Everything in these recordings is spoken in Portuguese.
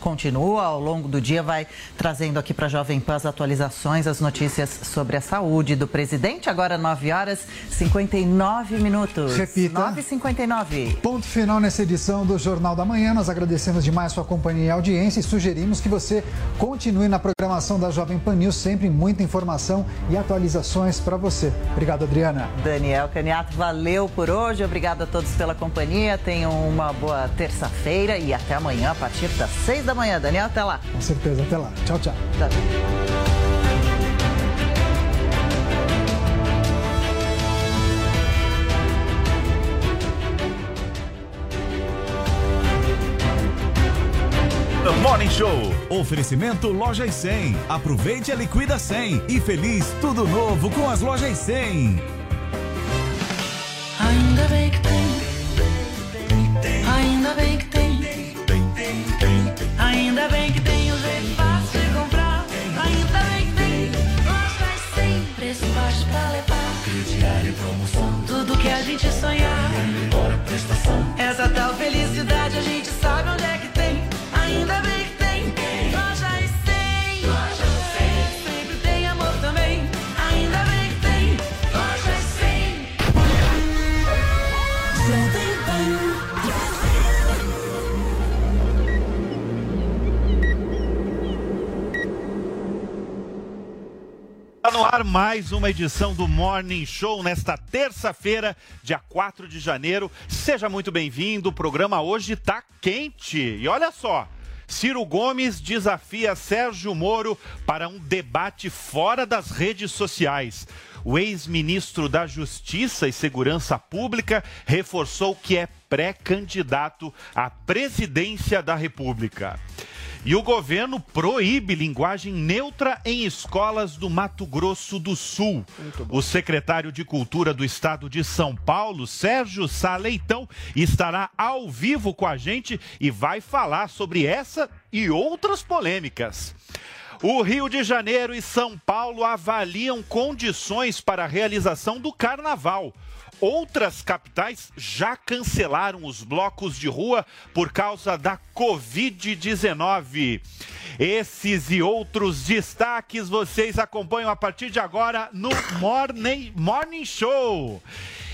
Continua ao longo do dia, vai trazendo aqui para a Jovem Pan as atualizações, as notícias sobre a saúde do presidente. Agora 9 horas 59 minutos. Repita. 9h59. Ponto final nessa edição do Jornal da Manhã. Nós agradecemos demais sua companhia e audiência e sugerimos que você continue na programação da Jovem Pan News, sempre muita informação e atualizações para você. Obrigado, Adriana. Daniel Caniato, valeu por hoje. Obrigado a todos pela companhia. Tenham uma boa terça-feira e até amanhã a partir das 6 da manhã. Daniel, até lá. Com certeza, até lá. Tchau, tchau. The Morning Show. Oferecimento Lojas 100. Aproveite a Liquida 100 e feliz tudo novo com as Lojas 100. Ainda bem que tem. Ainda bem que tem. Ainda bem que tem o jeito fácil de comprar. Ainda bem que tem. Lojas sem preço baixo pra levar. Crediário promoção. Tudo que a gente sonhar. Está no ar mais uma edição do Morning Show nesta terça-feira, dia 4 de janeiro. Seja muito bem-vindo. O programa hoje está quente. E olha só. Ciro Gomes desafia Sérgio Moro para um debate fora das redes sociais. O ex-ministro da Justiça e Segurança Pública reforçou que é pré-candidato à presidência da República. E o governo proíbe linguagem neutra em escolas do Mato Grosso do Sul. O secretário de Cultura do Estado de São Paulo, Sérgio Saleitão, estará ao vivo com a gente e vai falar sobre essa e outras polêmicas. O Rio de Janeiro e São Paulo avaliam condições para a realização do carnaval. Outras capitais já cancelaram os blocos de rua por causa da Covid-19. Esses e outros destaques vocês acompanham a partir de agora no Morning, Morning Show.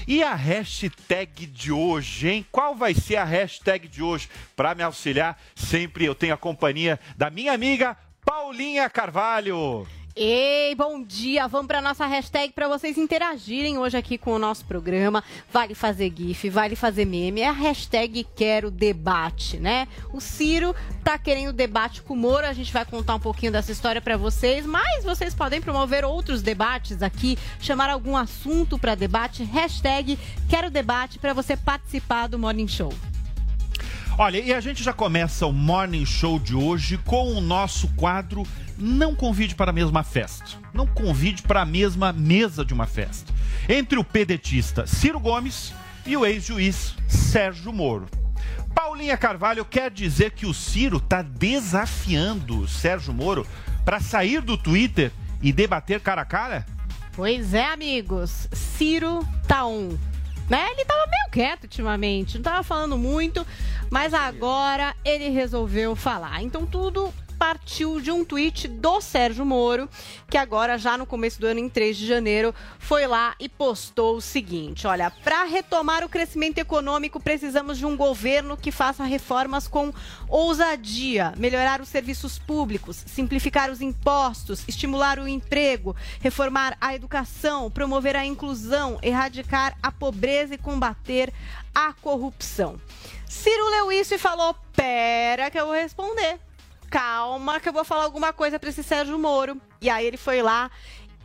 E a hashtag de hoje, hein? Qual vai ser a hashtag de hoje? Para me auxiliar, sempre eu tenho a companhia da minha amiga Paulinha Carvalho. Ei, bom dia! Vamos para nossa hashtag para vocês interagirem hoje aqui com o nosso programa. Vale fazer GIF, vale fazer meme. É a hashtag Quero Debate, né? O Ciro tá querendo debate com o Moro. A gente vai contar um pouquinho dessa história para vocês, mas vocês podem promover outros debates aqui, chamar algum assunto para debate. Hashtag Quero Debate para você participar do Morning Show. Olha, e a gente já começa o Morning Show de hoje com o nosso quadro Não Convide para a Mesma Festa. Não convide para a mesma mesa de uma festa. Entre o pedetista Ciro Gomes e o ex-juiz Sérgio Moro. Paulinha Carvalho quer dizer que o Ciro está desafiando o Sérgio Moro para sair do Twitter e debater cara a cara? Pois é, amigos. Ciro tá um. Né? Ele tava meio quieto ultimamente, não tava falando muito, mas agora ele resolveu falar. Então tudo partiu de um tweet do Sérgio Moro, que agora, já no começo do ano, em 3 de janeiro, foi lá e postou o seguinte: olha, para retomar o crescimento econômico, precisamos de um governo que faça reformas com ousadia, melhorar os serviços públicos, simplificar os impostos, estimular o emprego, reformar a educação, promover a inclusão, erradicar a pobreza e combater a corrupção. Ciro leu isso e falou: pera, que eu vou responder calma que eu vou falar alguma coisa para esse Sérgio Moro. E aí ele foi lá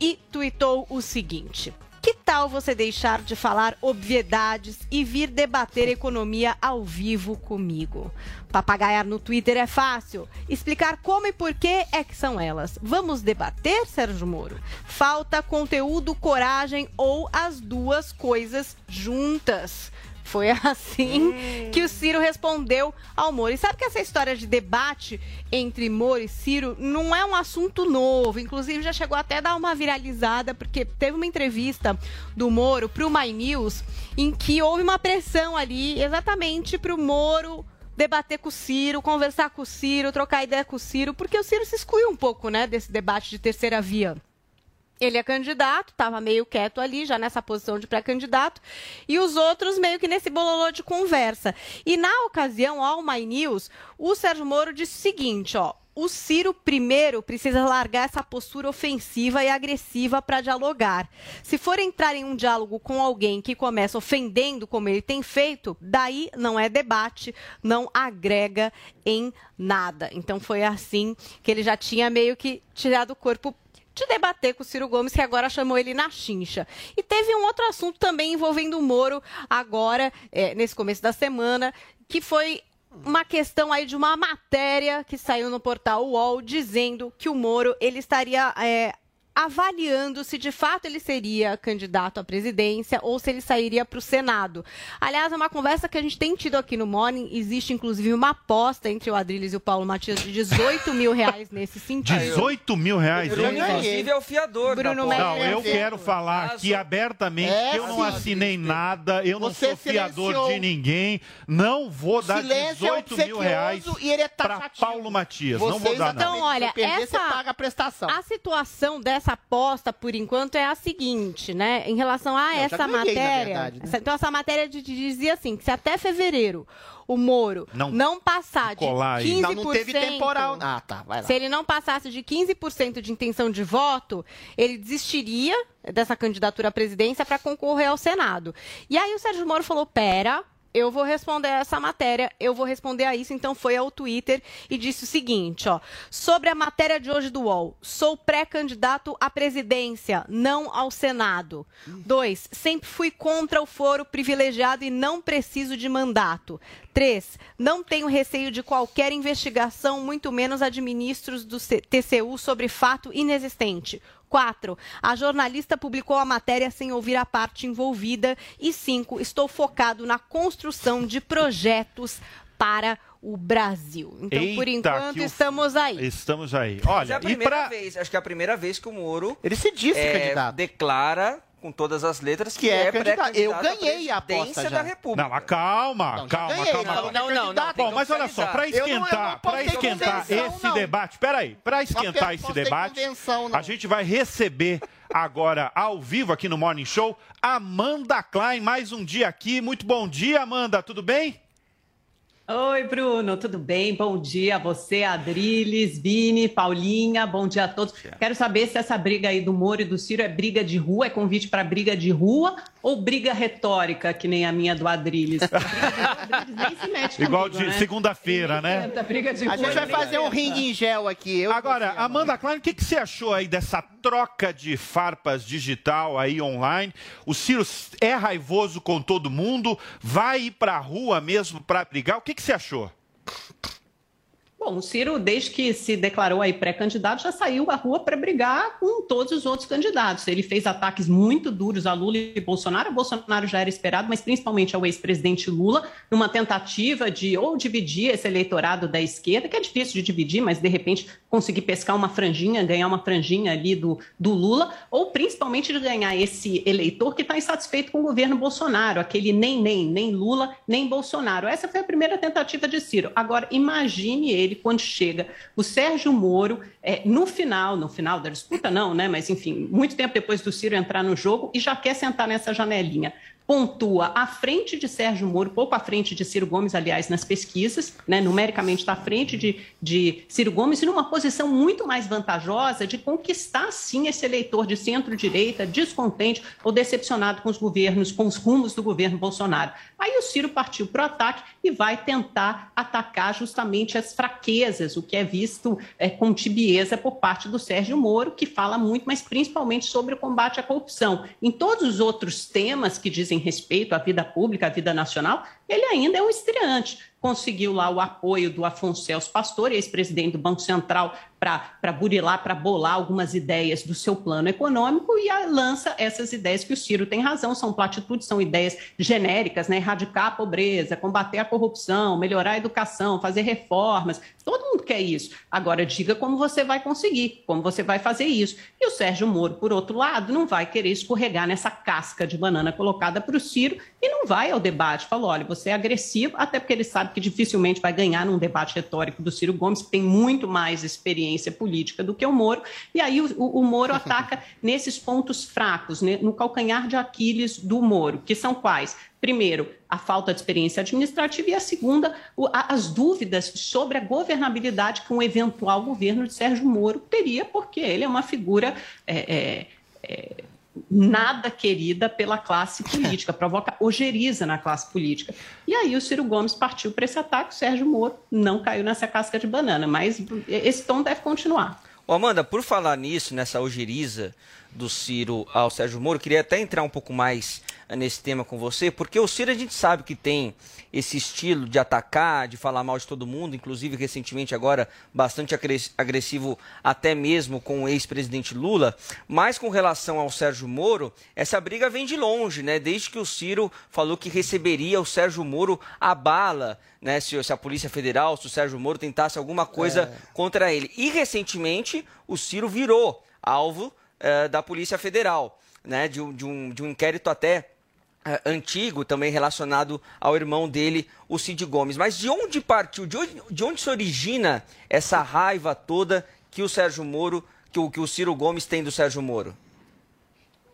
e tuitou o seguinte: Que tal você deixar de falar obviedades e vir debater economia ao vivo comigo? Papagaiar no Twitter é fácil. Explicar como e por que é que são elas. Vamos debater, Sérgio Moro? Falta conteúdo, coragem ou as duas coisas juntas. Foi assim que o Ciro respondeu ao Moro. E sabe que essa história de debate entre Moro e Ciro não é um assunto novo. Inclusive, já chegou até a dar uma viralizada, porque teve uma entrevista do Moro para o My News, em que houve uma pressão ali exatamente para o Moro debater com o Ciro, conversar com o Ciro, trocar ideia com o Ciro, porque o Ciro se excluiu um pouco, né, desse debate de terceira via. Ele é candidato, estava meio quieto ali, já nessa posição de pré-candidato, e os outros meio que nesse bololô de conversa. E na ocasião, ao My News, o Sérgio Moro disse o seguinte, ó, o Ciro primeiro precisa largar essa postura ofensiva e agressiva para dialogar. Se for entrar em um diálogo com alguém que começa ofendendo, como ele tem feito, daí não é debate, não agrega em nada. Então foi assim que ele já tinha meio que tirado o corpo de debater com o Ciro Gomes, que agora chamou ele na chincha. E teve um outro assunto também envolvendo o Moro, agora, é, nesse começo da semana, que foi uma questão aí de uma matéria que saiu no portal UOL dizendo que o Moro ele estaria é, avaliando se de fato ele seria candidato à presidência ou se ele sairia para o Senado. Aliás, é uma conversa que a gente tem tido aqui no Morning. Existe, inclusive, uma aposta entre o Adriles e o Paulo Matias de 18 mil reais nesse sentido. 18 mil reais, Bruno, inclusive, é o fiador. Bruno da Não, eu quero falar aqui abertamente É, que eu não sim. assinei nada, eu não Você sou fiador silenciou. de ninguém, não vou dar Silêncio é 18 mil reais e ele é para. Paulo Matias. não vou dar, não. Então, olha, Se perder, essa- paga a prestação. A situação dessa aposta, por enquanto, é a seguinte, né? Em relação a essa ganhei, matéria. verdade, né? essa- então, essa matéria dizia assim: que se até fevereiro o Moro Não não, passar de colar aí. 15%. Não, não teve temporal. Ah, tá, vai lá. Se ele não passasse de 15% de intenção de voto, ele desistiria dessa candidatura à presidência para concorrer ao Senado. E aí o Sérgio Moro falou: pera. Eu vou responder a essa matéria, eu vou responder a isso. Então foi ao Twitter e disse o seguinte, ó. Sobre a matéria de hoje do UOL, sou pré-candidato à presidência, não ao Senado. Dois, sempre fui contra o foro privilegiado e não preciso de mandato. Três, não tenho receio de qualquer investigação, muito menos a de ministros do TCU sobre fato inexistente. 4. A jornalista publicou a matéria sem ouvir a parte envolvida. E 5. Estou focado na construção de projetos para o Brasil. Então, por Eita, enquanto, que o- estamos aí. Estamos aí. Mas é Olha, a e primeira pra... vez, acho que é a primeira vez que o Moro Ele se disse é, candidato. declara com todas as letras que, Que é é, candidato. Eu ganhei a aposta já. da República. Não, mas calma, Não, calma, ganhei, calma. não, calma. não, não, não. Bom, mas olha só, para oficializar. Eu não- eu esquentar, não para esquentar esse não. debate, peraí, para esquentar esse debate, a gente vai receber agora ao vivo aqui no Morning Show Amanda Klein, mais um dia aqui. Muito bom dia, Amanda, tudo bem? Oi, Bruno, tudo bem? Bom dia a você, Adriles, Vini, Paulinha, bom dia a todos. Quero saber se essa briga aí do Moro e do Ciro é briga de rua, é convite para briga de rua ou briga retórica, que nem a minha do Adriles? Adriles nem se mete Igual comigo, de né? segunda-feira, né? Tenta, briga de A rua, gente vai fazer um ringue em gel aqui. Eu Agora, Amanda Klein, o que, que você achou aí dessa troca de farpas digital aí online? O Ciro é raivoso com todo mundo, vai ir pra rua mesmo pra brigar? O que, que você achou? Bom, o Ciro, desde que se declarou aí pré-candidato, já saiu à rua para brigar com todos os outros candidatos. Ele fez ataques muito duros a Lula e Bolsonaro. O Bolsonaro já era esperado, mas principalmente ao ex-presidente Lula, numa tentativa de ou dividir esse eleitorado da esquerda, que é difícil de dividir, mas de repente conseguir pescar uma franjinha, ganhar uma franjinha ali do, do Lula, ou principalmente de ganhar esse eleitor que está insatisfeito com o governo Bolsonaro, aquele nem, nem, nem Lula, nem Bolsonaro. Essa foi a primeira tentativa de Ciro. Agora, imagine ele quando chega o Sérgio Moro, é, no final, no final da disputa, não, né? Mas enfim, muito tempo depois do Ciro entrar no jogo e já quer sentar nessa janelinha. pontua à frente de Sérgio Moro, pouco à frente de Ciro Gomes, aliás, nas pesquisas, né, numericamente está à frente de, de Ciro Gomes, e numa posição muito mais vantajosa de conquistar, sim, esse eleitor de centro-direita, descontente ou decepcionado com os governos, com os rumos do governo Bolsonaro. Aí o Ciro partiu para o ataque e vai tentar atacar justamente as fraquezas, o que é visto é, com tibieza por parte do Sérgio Moro, que fala muito, mas principalmente sobre o combate à corrupção. Em todos os outros temas que dizem respeito à vida pública, à vida nacional, ele ainda é um estreante. Conseguiu lá o apoio do Afonso Celso Pastor, ex-presidente do Banco Central, para burilar, para bolar algumas ideias do seu plano econômico e lança essas ideias que o Ciro tem razão, são platitudes, são ideias genéricas, né? erradicar a pobreza, combater a corrupção, melhorar a educação, fazer reformas. Todo mundo quer isso. Agora, diga como você vai conseguir, como você vai fazer isso. E o Sérgio Moro, por outro lado, não vai querer escorregar nessa casca de banana colocada para o Ciro e não vai ao debate. Falou: olha, você é agressivo, até porque ele sabe que dificilmente vai ganhar num debate retórico do Ciro Gomes, que tem muito mais experiência política do que o Moro. E aí o, o Moro ataca nesses pontos fracos, né, no calcanhar de Aquiles do Moro, que são quais? Primeiro, a falta de experiência administrativa e a segunda, as dúvidas sobre a governabilidade que um eventual governo de Sérgio Moro teria, porque ele é uma figura é, é, é, nada querida pela classe política, provoca ojeriza na classe política. E aí o Ciro Gomes partiu para esse ataque, o Sérgio Moro não caiu nessa casca de banana, mas esse tom deve continuar. Ô Amanda, por falar nisso, nessa ojeriza do Ciro ao Sérgio Moro, queria até entrar um pouco mais nesse tema com você, porque o Ciro a gente sabe que tem esse estilo de atacar, de falar mal de todo mundo, inclusive recentemente agora bastante agressivo até mesmo com o ex-presidente Lula, mas com relação ao Sérgio Moro, essa briga vem de longe, né? Desde que o Ciro falou que receberia o Sérgio Moro a bala, né? Se, se a Polícia Federal, se o Sérgio Moro tentasse alguma coisa é. contra ele. E recentemente o Ciro virou alvo uh, da Polícia Federal, né? De, de, um, de um inquérito até antigo, também relacionado ao irmão dele, o Cid Gomes. Mas de onde partiu, de onde, de onde se origina essa raiva toda que o Sérgio Moro, que o, que o Ciro Gomes tem do Sérgio Moro?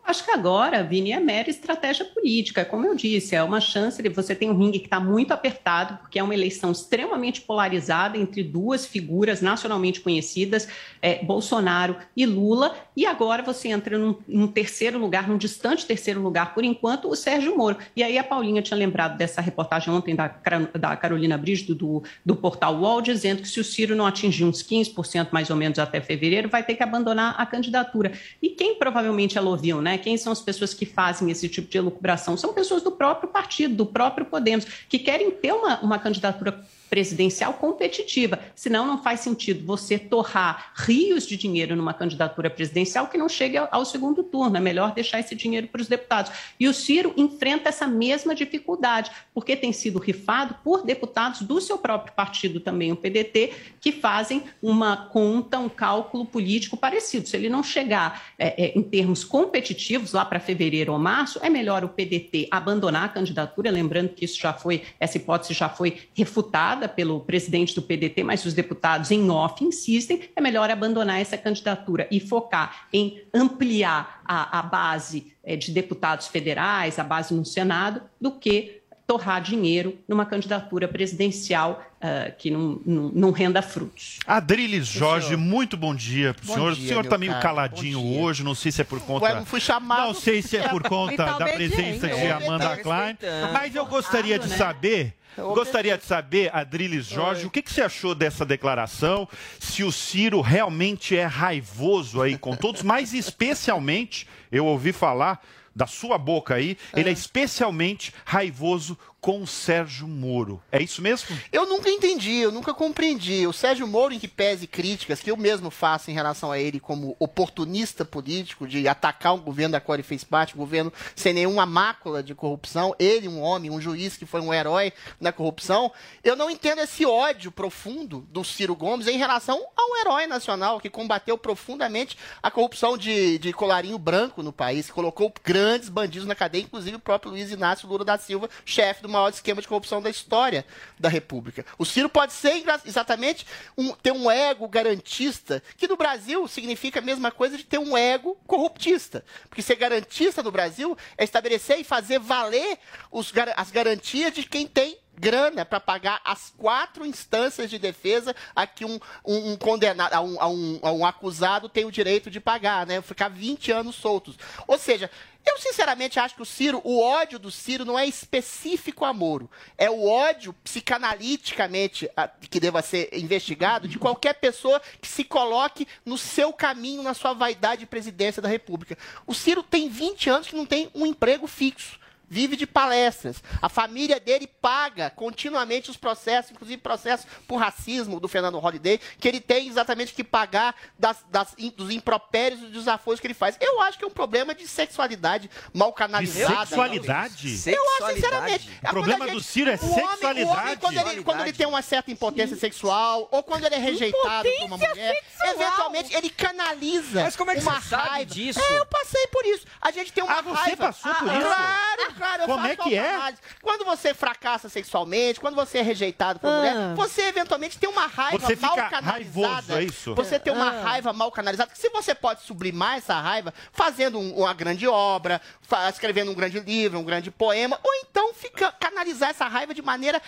Acho que agora, Vini, é mera estratégia política. Como eu disse, é uma chance de você ter um ringue que está muito apertado, porque é uma eleição extremamente polarizada entre duas figuras nacionalmente conhecidas, é, Bolsonaro e Lula. E agora você entra num, num, terceiro lugar, num distante terceiro lugar, por enquanto, o Sérgio Moro. E aí a Paulinha tinha lembrado dessa reportagem ontem da, da Carolina Brígido, do, do portal UOL, dizendo que se o Ciro não atingir uns 15% mais ou menos até fevereiro, vai ter que abandonar a candidatura. E quem provavelmente ela ouviu, né? Quem são as pessoas que fazem esse tipo de elucubração? São pessoas do próprio partido, do próprio Podemos, que querem ter uma, uma candidatura presidencial competitiva. Senão, não faz sentido você torrar rios de dinheiro numa candidatura presidencial que não chegue ao, segundo turno. É melhor deixar esse dinheiro para os deputados. E o Ciro enfrenta essa mesma dificuldade, porque tem sido rifado por deputados do seu próprio partido também, o PDT, que fazem uma conta, um cálculo político parecido. Se ele não chegar é, é, em termos competitivos lá para fevereiro ou março, é melhor o PDT abandonar a candidatura, lembrando que isso já foi, essa hipótese já foi refutada pelo presidente do PDT, mas os deputados em off insistem, é melhor abandonar essa candidatura e focar em ampliar a, a base é, de deputados federais, a base no Senado, do que torrar dinheiro numa candidatura presidencial uh, que não, não, não, renda frutos. Adriles Jorge, muito bom dia para o senhor. Dia, o senhor está meio cara. caladinho hoje, não sei se é por conta. Ué, fui chamado. Não sei se é por conta da presença de Amanda Klein, mas eu gostaria de né? saber Gostaria de saber, Adriles Jorge, Oi. o que, que, você achou dessa declaração? Se o Ciro realmente é raivoso aí com todos, mas especialmente, eu ouvi falar da sua boca aí, é. ele é especialmente raivoso com o Sérgio Moro. É isso mesmo? Eu nunca entendi, eu nunca compreendi. O Sérgio Moro, em que pese críticas que eu mesmo faço em relação a ele como oportunista político, de atacar um governo da qual ele fez parte, um governo sem nenhuma mácula de corrupção, ele, um homem, um juiz que foi um herói na corrupção, eu não entendo esse ódio profundo do Ciro Gomes em relação ao herói nacional que combateu profundamente a corrupção de, de colarinho branco no país, que colocou grandes bandidos na cadeia, inclusive o próprio Luiz Inácio Lula da Silva, chefe do maior esquema de corrupção da história da República. O Ciro pode ser exatamente um, ter um ego garantista, que no Brasil significa a mesma coisa de ter um ego corruptista. Porque ser garantista no Brasil é estabelecer e fazer valer os, as garantias de quem tem grana para pagar as quatro instâncias de defesa a que um, um, um condenado, a um, a, um, a um acusado tem o direito de pagar, né? Ficar 20 anos soltos. Ou seja, eu sinceramente acho que o Ciro, o ódio do Ciro não é específico a Moro. É o ódio psicanaliticamente que deva ser investigado de qualquer pessoa que se coloque no seu caminho, na sua vaidade de presidência da República. O Ciro tem 20 anos que não tem um emprego fixo vive de palestras. A família dele paga continuamente os processos, inclusive processos por racismo do Fernando Holliday, que ele tem exatamente que pagar das, das, dos impropérios e dos desafios que ele faz. Eu acho que é um problema de sexualidade mal canalizada. De sexualidade? Eu acho, sinceramente. O problema gente, do Ciro é sexualidade. O homem, quando, ele, quando ele tem uma certa impotência Sim. sexual, ou quando ele é rejeitado por uma mulher, sexual. eventualmente ele canaliza Mas como é que uma você raiva. sabe disso? É, eu passei por isso. A gente tem uma ah, você raiva. passou por ah, isso? Claro, Cara, eu Como é que é? Quando você fracassa sexualmente, quando você é rejeitado por ah. mulher, você eventualmente tem uma raiva você mal fica canalizada. Raivoso, é isso? Você tem uma ah. raiva mal canalizada. Se você pode sublimar essa raiva fazendo um, uma grande obra, escrevendo um grande livro, um grande poema, ou então fica canalizar essa raiva de maneira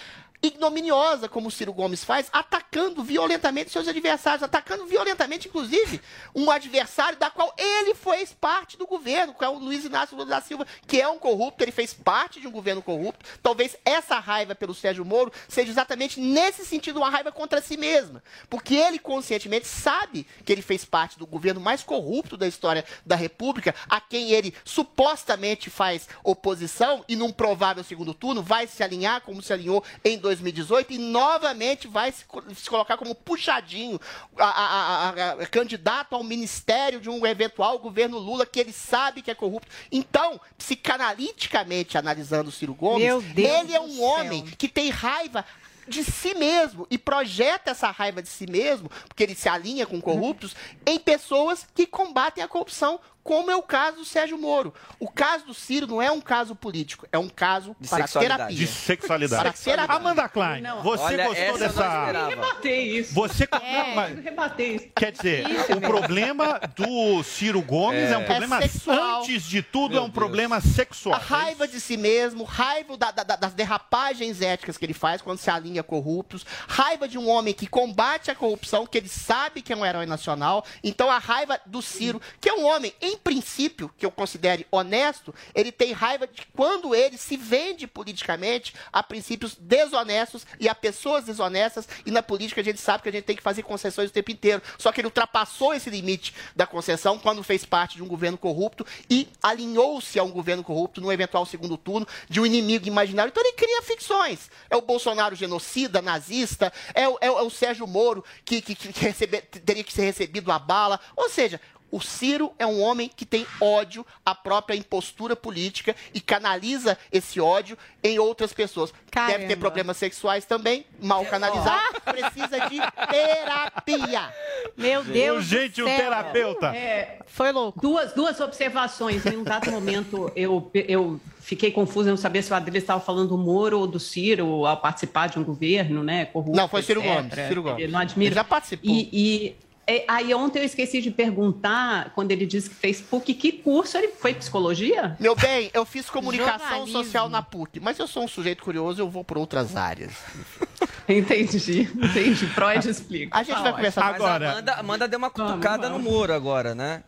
ignominiosa, como o Ciro Gomes faz, atacando violentamente seus adversários, atacando violentamente, inclusive, um adversário da qual ele fez parte do governo, que é o Luiz Inácio Lula da Silva, que é um corrupto, ele fez parte de um governo corrupto. Talvez essa raiva pelo Sérgio Moro seja exatamente nesse sentido uma raiva contra si mesma, porque ele conscientemente sabe que ele fez parte do governo mais corrupto da história da República, a quem ele supostamente faz oposição e num provável segundo turno vai se alinhar como se alinhou em 2018 e novamente vai se, se colocar como puxadinho a, a, a, candidato ao ministério de um eventual governo Lula que ele sabe que é corrupto. Então, psicanaliticamente analisando o Ciro Gomes, ele é um homem que tem raiva de si mesmo e projeta essa raiva de si mesmo, porque ele se alinha com corruptos, em pessoas que combatem a corrupção como é o caso do Sérgio Moro. O caso do Ciro não é um caso político, é um caso de para terapia. De sexualidade. Para terapia. Amanda Klein, não. você Olha, gostou dessa... Eu rebatei isso. Você... É, mas... rebatei isso. Quer dizer, isso, o problema do Ciro Gomes é, é um problema, é sexual. antes de tudo, Meu é um Deus. problema sexual. A raiva de si mesmo, raiva da, da, das derrapagens éticas que ele faz quando se alinha corruptos, raiva de um homem que combate a corrupção, que ele sabe que é um herói nacional. Então a raiva do Ciro, que é um homem, em princípio, que eu considere honesto, ele tem raiva de quando ele se vende politicamente a princípios desonestos e a pessoas desonestas. E na política a gente sabe que a gente tem que fazer concessões o tempo inteiro. Só que ele ultrapassou esse limite da concessão quando fez parte de um governo corrupto e alinhou-se a um governo corrupto no eventual segundo turno de um inimigo imaginário. Então ele cria ficções. É o Bolsonaro genocida, nazista, é o, é o, é Sérgio Moro que, que, que recebe, teria que ser recebido a bala. Ou seja, o Ciro é um homem que tem ódio à própria impostura política e canaliza esse ódio em outras pessoas. Caramba. Deve ter problemas sexuais também, mal canalizado, precisa de terapia. Meu Deus Gente, do um terapeuta. É, Foi louco. duas, duas observações. Em um dado momento, eu, eu fiquei confusa, eu não sabia se o Adriles estava falando do Moro ou do Ciro ao participar de um governo, né? Corrupto, Não, foi Ciro etc. Gomes. Ciro Gomes. Eu não admiro. Ele já participou. E, e, é, aí ontem eu esqueci de perguntar, quando ele disse que fez PUC, que curso ele foi psicologia? Meu bem, eu fiz comunicação Jornalismo. social na PUC, mas eu sou um sujeito curioso, eu vou por outras áreas. Entendi, entendi. Freud explica. A gente Tá vai conversar Agora- Amanda, Amanda deu uma cutucada vamos. no muro agora, né?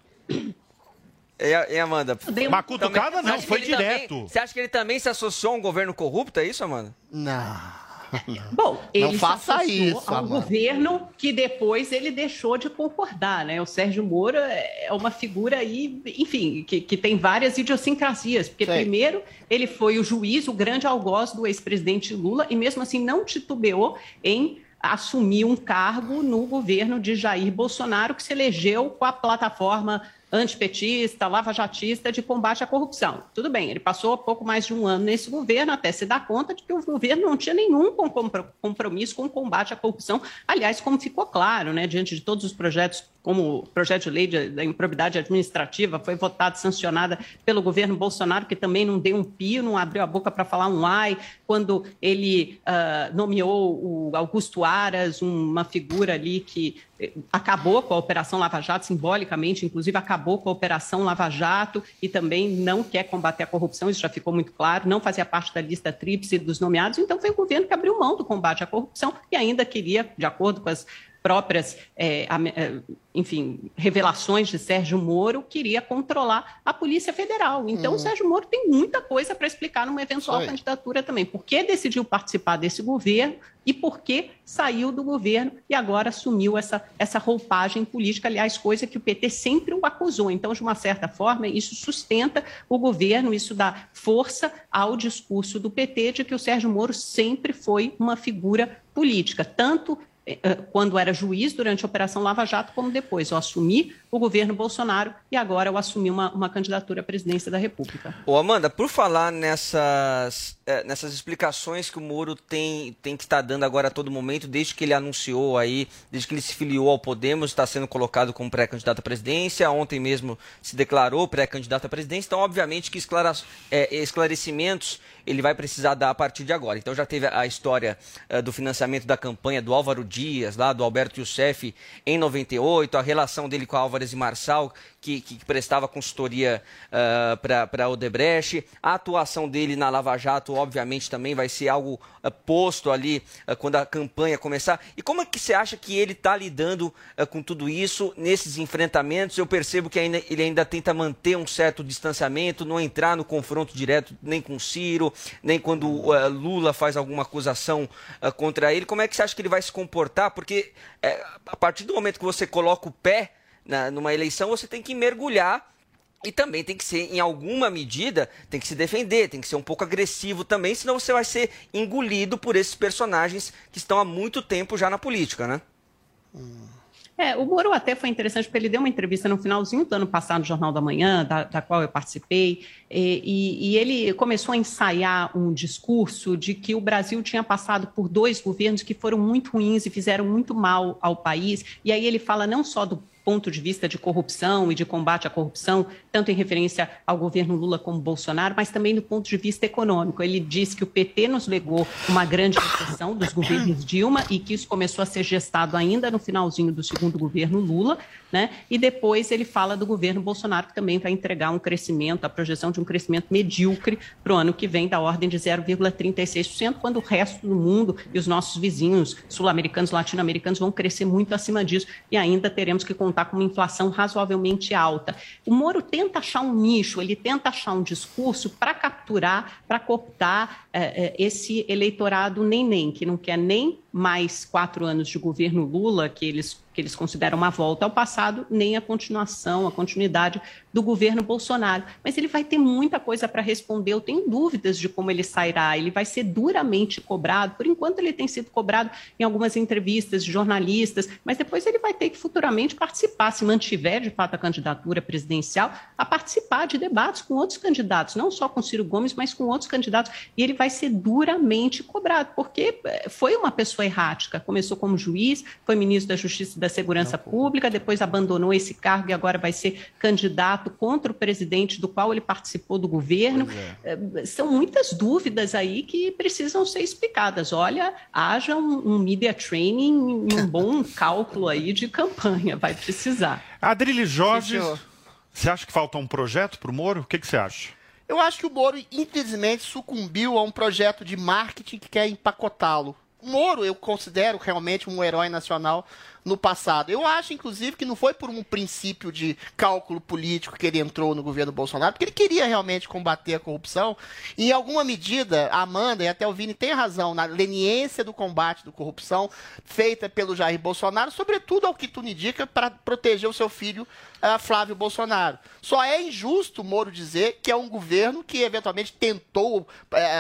E, a- e Amanda? Uma cutucada Também- não, foi ele também- direto. você acha que ele também se associou a um governo corrupto? É isso, Amanda? Não. Bom, ele faça se associou isso, a um Amanda. governo que depois ele deixou de concordar, né? O Sérgio Moro é uma figura aí, enfim, que, que tem várias idiosincrasias, porque Sei. primeiro ele foi o juiz, o grande algoz do ex-presidente Lula, e mesmo assim não titubeou em assumir um cargo no governo de Jair Bolsonaro, que se elegeu com a plataforma antipetista, lavajatista de combate à corrupção. Tudo bem, ele passou pouco mais de um ano nesse governo até se dar conta de que o governo não tinha nenhum com- compro- compromisso com o combate à corrupção. Aliás, como ficou claro, né, diante de todos os projetos como projeto de lei da improbidade administrativa, foi votada, sancionada pelo governo Bolsonaro, que também não deu um pio, não abriu a boca para falar um ai, quando ele uh, nomeou o Augusto Aras, uma figura ali que eh, acabou com a Operação Lava Jato, simbolicamente, inclusive acabou com a Operação Lava Jato e também não quer combater a corrupção, isso já ficou muito claro, não fazia parte da lista tríplice dos nomeados, então foi o governo que abriu mão do combate à corrupção e ainda queria, de acordo com as próprias, é, enfim, revelações de Sérgio Moro, queria controlar a Polícia Federal. Então, hum. o Sérgio Moro tem muita coisa para explicar numa eventual candidatura também. Por que decidiu participar desse governo e por que saiu do governo e agora assumiu essa, essa roupagem política, aliás, coisa que o PT sempre o acusou. Então, de uma certa forma, isso sustenta o governo, isso dá força ao discurso do PT de que o Sérgio Moro sempre foi uma figura política, tanto quando era juiz durante a Operação Lava Jato, como depois. Eu assumi o governo Bolsonaro e agora eu assumi uma, uma candidatura à presidência da República. Ô Amanda, por falar nessas, eh, nessas explicações que o Moro tem, tem que estar dando agora a todo momento, desde que ele anunciou aí, desde que ele se filiou ao Podemos, está sendo colocado como pré-candidato à presidência, ontem mesmo se declarou pré-candidato à presidência, então obviamente que esclarecimentos ele vai precisar dar a partir de agora. Então já teve a história uh, do financiamento da campanha do Álvaro Dias, lá do Alberto Youssef, em 98, a relação dele com Álvares e Marçal, que, que prestava consultoria uh, para Odebrecht. A atuação dele na Lava Jato, obviamente, também vai ser algo uh, posto ali uh, quando a campanha começar. E como é que você acha que ele está lidando com tudo isso nesses enfrentamentos? Eu percebo que ainda, ele ainda tenta manter um certo distanciamento, não entrar no confronto direto nem com Ciro, nem quando Lula faz alguma acusação contra ele. Como é que você acha que ele vai se comportar? Porque eh, a partir do momento que você coloca o pé na, numa eleição, você tem que mergulhar e também tem que ser, em alguma medida, tem que se defender, tem que ser um pouco agressivo também, senão você vai ser engolido por esses personagens que estão há muito tempo já na política, né? É, o Moro até foi interessante, porque ele deu uma entrevista no finalzinho do ano passado no Jornal da Manhã, da, da qual eu participei, e, e, e, ele começou a ensaiar um discurso de que o Brasil tinha passado por dois governos que foram muito ruins e fizeram muito mal ao país, e aí ele fala não só do ponto de vista de corrupção e de combate à corrupção, tanto em referência ao governo Lula como Bolsonaro, mas também do ponto de vista econômico. Ele diz que o PT nos legou uma grande recessão dos governos Dilma e que isso começou a ser gestado ainda no finalzinho do segundo governo Lula, né? E depois ele fala do governo Bolsonaro, que também vai entregar um crescimento, a projeção de um crescimento medíocre para o ano que vem, da ordem de 0,36%, quando o resto do mundo e os nossos vizinhos sul-americanos, latino-americanos vão crescer muito acima disso e ainda teremos que contar com uma inflação razoavelmente alta. O Moro tenta achar um nicho, ele tenta achar um discurso para capturar, para cooptar é, é, esse eleitorado nem-nem, que não quer nem mais quatro anos de governo Lula, que eles que eles consideram uma volta ao passado, nem a continuação, a continuidade do governo Bolsonaro. Mas ele vai ter muita coisa para responder. Eu tenho dúvidas de como ele sairá. Ele vai ser duramente cobrado. Por enquanto, ele tem sido cobrado em algumas entrevistas de jornalistas, mas depois ele vai ter que futuramente participar, se mantiver de fato a candidatura presidencial, a participar de debates com outros candidatos, não só com Ciro Gomes, mas com outros candidatos. E ele vai ser duramente cobrado, porque eh, foi uma pessoa errática. Começou como juiz, foi ministro da Justiça da Segurança Pública, depois abandonou esse cargo e agora vai ser candidato contra o presidente do qual ele participou do governo. É. São muitas dúvidas aí que precisam ser explicadas. Olha, haja um, um media training e um bom cálculo aí de campanha, vai precisar. Adrilho Jorge, você acha que falta um projeto para o Moro? O que, que você acha? Eu acho que o Moro, infelizmente, sucumbiu a um projeto de marketing que quer empacotá-lo. Moro eu considero realmente um herói nacional no passado. Eu acho, inclusive, que não foi por um princípio de cálculo político que ele entrou no governo Bolsonaro, porque ele queria realmente combater a corrupção. E, em alguma medida, a Amanda e até o Vini têm razão na leniência do combate da corrupção feita pelo Jair Bolsonaro, sobretudo ao que tudo indica, para proteger o seu filho Flávio Bolsonaro. Só é injusto Moro dizer que é um governo que eventualmente tentou uh,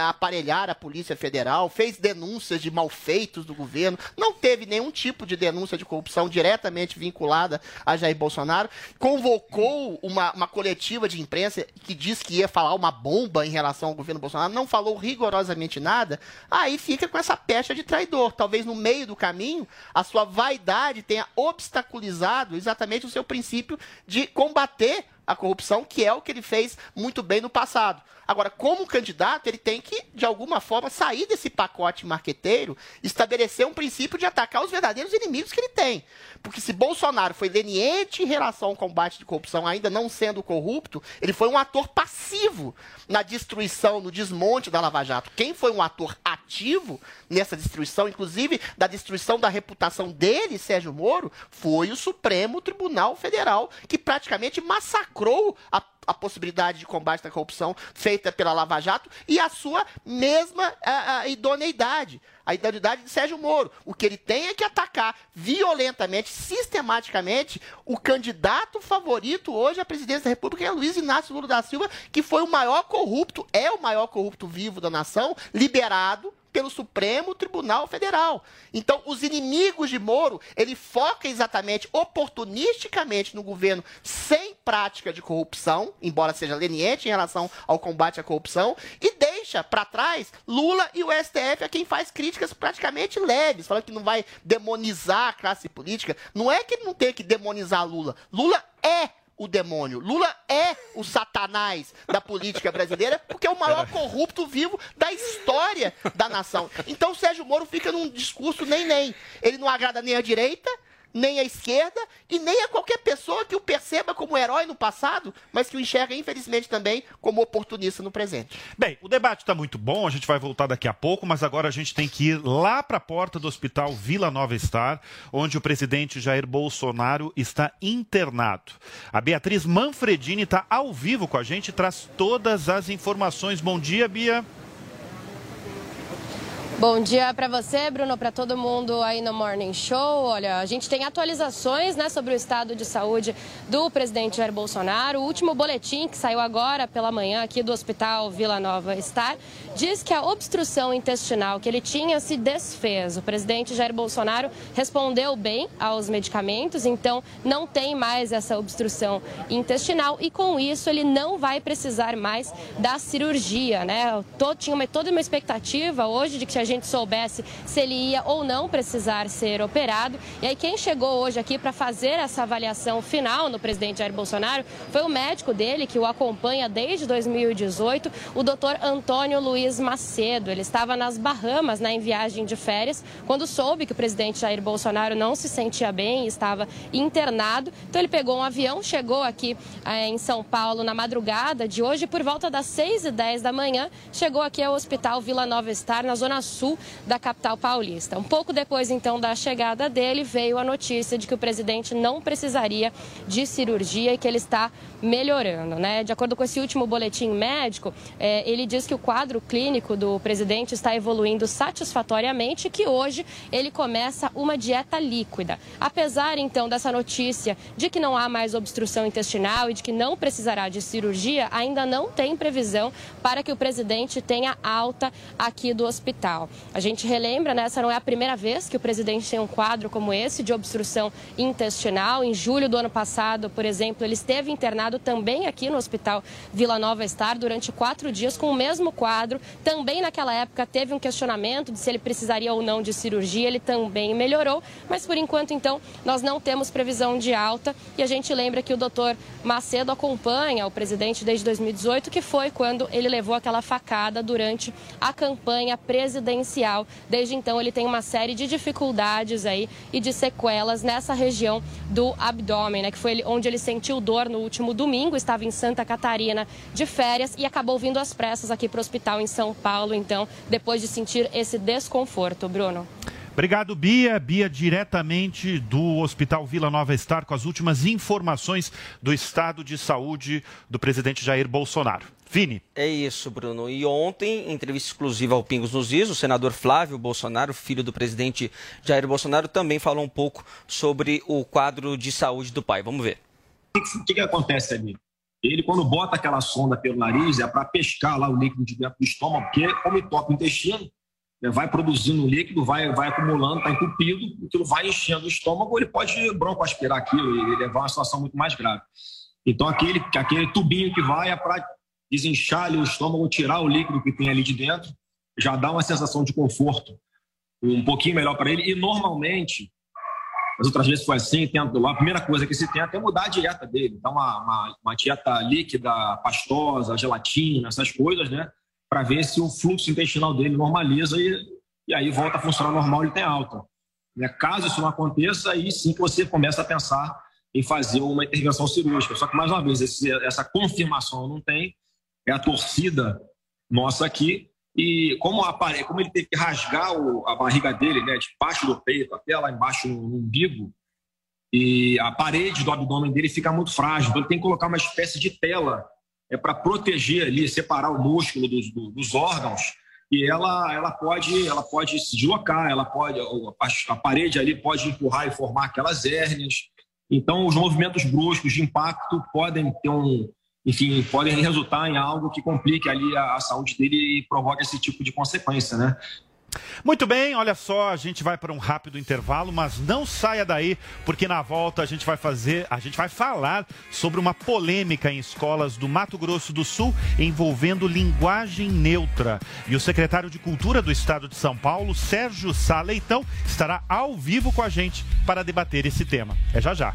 aparelhar a Polícia Federal, fez denúncias de mal malfeitos do governo, não teve nenhum tipo de denúncia de corrupção diretamente vinculada a Jair Bolsonaro, convocou uma, uma coletiva de imprensa que disse que ia falar uma bomba em relação ao governo Bolsonaro, não falou rigorosamente nada, aí fica com essa pecha de traidor. Talvez no meio do caminho a sua vaidade tenha obstaculizado exatamente o seu princípio de combater a corrupção, que é o que ele fez muito bem no passado. Agora, como candidato, ele tem que, de alguma forma, sair desse pacote marqueteiro, estabelecer um princípio de atacar os verdadeiros inimigos que ele tem. Porque se Bolsonaro foi leniente em relação ao combate de corrupção, ainda não sendo corrupto, ele foi um ator passivo na destruição, no desmonte da Lava Jato. Quem foi um ator ativo nessa destruição, inclusive da destruição da reputação dele, Sérgio Moro, foi o Supremo Tribunal Federal, que praticamente massacrou a a possibilidade de combate à corrupção feita pela Lava Jato e a sua mesma a, a idoneidade. A idoneidade de Sérgio Moro. O que ele tem é que atacar violentamente, sistematicamente, o candidato favorito hoje à presidência da República, que é Luiz Inácio Lula da Silva, que foi o maior corrupto, é o maior corrupto vivo da nação, liberado pelo Supremo Tribunal Federal. Então, os inimigos de Moro, ele foca exatamente, oportunisticamente, no governo sem prática de corrupção, embora seja leniente em relação ao combate à corrupção, e deixa para trás Lula e o STF a quem faz críticas praticamente leves, falando que não vai demonizar a classe política. Não é que ele não tem que demonizar Lula. Lula é o demônio. Lula é o satanás da política brasileira, porque é o maior corrupto vivo da história da nação. Então o Sérgio Moro fica num discurso nem nem. Ele não agrada nem a direita, nem a esquerda e nem a qualquer pessoa que o perceba como herói no passado, mas que o enxerga, infelizmente, também como oportunista no presente. Bem, o debate está muito bom, a gente vai voltar daqui a pouco, mas agora a gente tem que ir lá para a porta do hospital Vila Nova Star, onde o presidente Jair Bolsonaro está internado. A Beatriz Manfredini está ao vivo com a gente e traz todas as informações. Bom dia, Bia. Bom dia para você, Bruno, para todo mundo aí no Morning Show. Olha, a gente tem atualizações né, sobre o estado de saúde do presidente Jair Bolsonaro. O último boletim que saiu agora pela manhã aqui do Hospital Vila Nova Star diz que a obstrução intestinal que ele tinha se desfez. O presidente Jair Bolsonaro respondeu bem aos medicamentos, então não tem mais essa obstrução intestinal e com isso ele não vai precisar mais da cirurgia, né? Tô, tinha uma, toda uma expectativa hoje de que a gente soubesse se ele ia ou não precisar ser operado. E aí quem chegou hoje aqui para fazer essa avaliação final no presidente Jair Bolsonaro foi o médico dele que o acompanha desde 2018, o doutor Antônio Luiz Macedo. Ele estava nas Bahamas, né, em viagem de férias, quando soube que o presidente Jair Bolsonaro não se sentia bem, estava internado. Então ele pegou um avião, chegou aqui eh, em São Paulo na madrugada de hoje, por volta das 6 e 10 da manhã, chegou aqui ao Hospital Vila Nova Star, na Zona Sul sul da capital paulista. Um pouco depois, então, da chegada dele, veio a notícia de que o presidente não precisaria de cirurgia e que ele está melhorando. Né? De acordo com esse último boletim médico, é, ele diz que o quadro clínico do presidente está evoluindo satisfatoriamente e que hoje ele começa uma dieta líquida. Apesar, então, dessa notícia de que não há mais obstrução intestinal e de que não precisará de cirurgia, ainda não tem previsão para que o presidente tenha alta aqui do hospital. A gente relembra, né, essa não é a primeira vez que o presidente tem um quadro como esse de obstrução intestinal. Em julho do ano passado, por exemplo, ele esteve internado também aqui no Hospital Vila Nova Star durante quatro dias com o mesmo quadro. Também naquela época teve um questionamento de se ele precisaria ou não de cirurgia. Ele também melhorou, mas por enquanto, então, nós não temos previsão de alta. E a gente lembra que o doutor Macedo acompanha o presidente desde 2018, que foi quando ele levou aquela facada durante a campanha presidencial Desde então, ele tem uma série de dificuldades aí e de sequelas nessa região do abdômen, né? Que foi onde ele sentiu dor no último domingo, estava em Santa Catarina de férias e acabou vindo às pressas aqui para o hospital em São Paulo, então, depois de sentir esse desconforto. Bruno. Obrigado, Bia. Bia, diretamente do Hospital Vila Nova Star, com as últimas informações do estado de saúde do presidente Jair Bolsonaro. Vini. É isso, Bruno. E ontem, em entrevista exclusiva ao Pingos nos Is, o senador Flávio Bolsonaro, filho do presidente Jair Bolsonaro, também falou um pouco sobre o quadro de saúde do pai. Vamos ver. O que, que acontece ali? Ele, quando bota aquela sonda pelo nariz, é para pescar lá o líquido de dentro do estômago, porque como toca o intestino, né, vai produzindo líquido, vai, vai acumulando, está entupido, aquilo vai enchendo o estômago, ele pode broncoaspirar aquilo e levar a uma situação muito mais grave. Então, aquele, aquele tubinho que vai é para desinchar o estômago, tirar o líquido que tem ali de dentro, já dá uma sensação de conforto um pouquinho melhor para ele. E, normalmente, as outras vezes foi assim, tento, a primeira coisa que se tenta é mudar a dieta dele. Então, uma, uma, uma dieta líquida, pastosa, gelatina, essas coisas, né? Para ver se o fluxo intestinal dele normaliza e, e aí volta a funcionar normal, ele tem alta. Né? Caso isso não aconteça, aí sim que você começa a pensar em fazer uma intervenção cirúrgica. Só que, mais uma vez, esse, essa confirmação não tem, é a torcida nossa aqui, e como, como ele teve que rasgar o, a barriga dele, né, de baixo do peito até lá embaixo no, no umbigo, e a parede do abdômen dele fica muito frágil, então ele tem que colocar uma espécie de tela é para proteger ali, separar o músculo dos, dos órgãos. E ela, ela, pode, ela pode se deslocar, ela pode, a, parede ali pode empurrar e formar aquelas hérnias. Então, os movimentos bruscos de impacto podem ter um, enfim, podem resultar em algo que complique ali a, a saúde dele e provoque esse tipo de consequência, né? Muito bem, olha só, a gente vai para um rápido intervalo, mas não saia daí, porque na volta a gente vai fazer, a gente vai falar sobre uma polêmica em escolas do Mato Grosso do Sul envolvendo linguagem neutra. E o secretário de Cultura do Estado de São Paulo, Sérgio Sá Leitão, estará ao vivo com a gente para debater esse tema. É já já.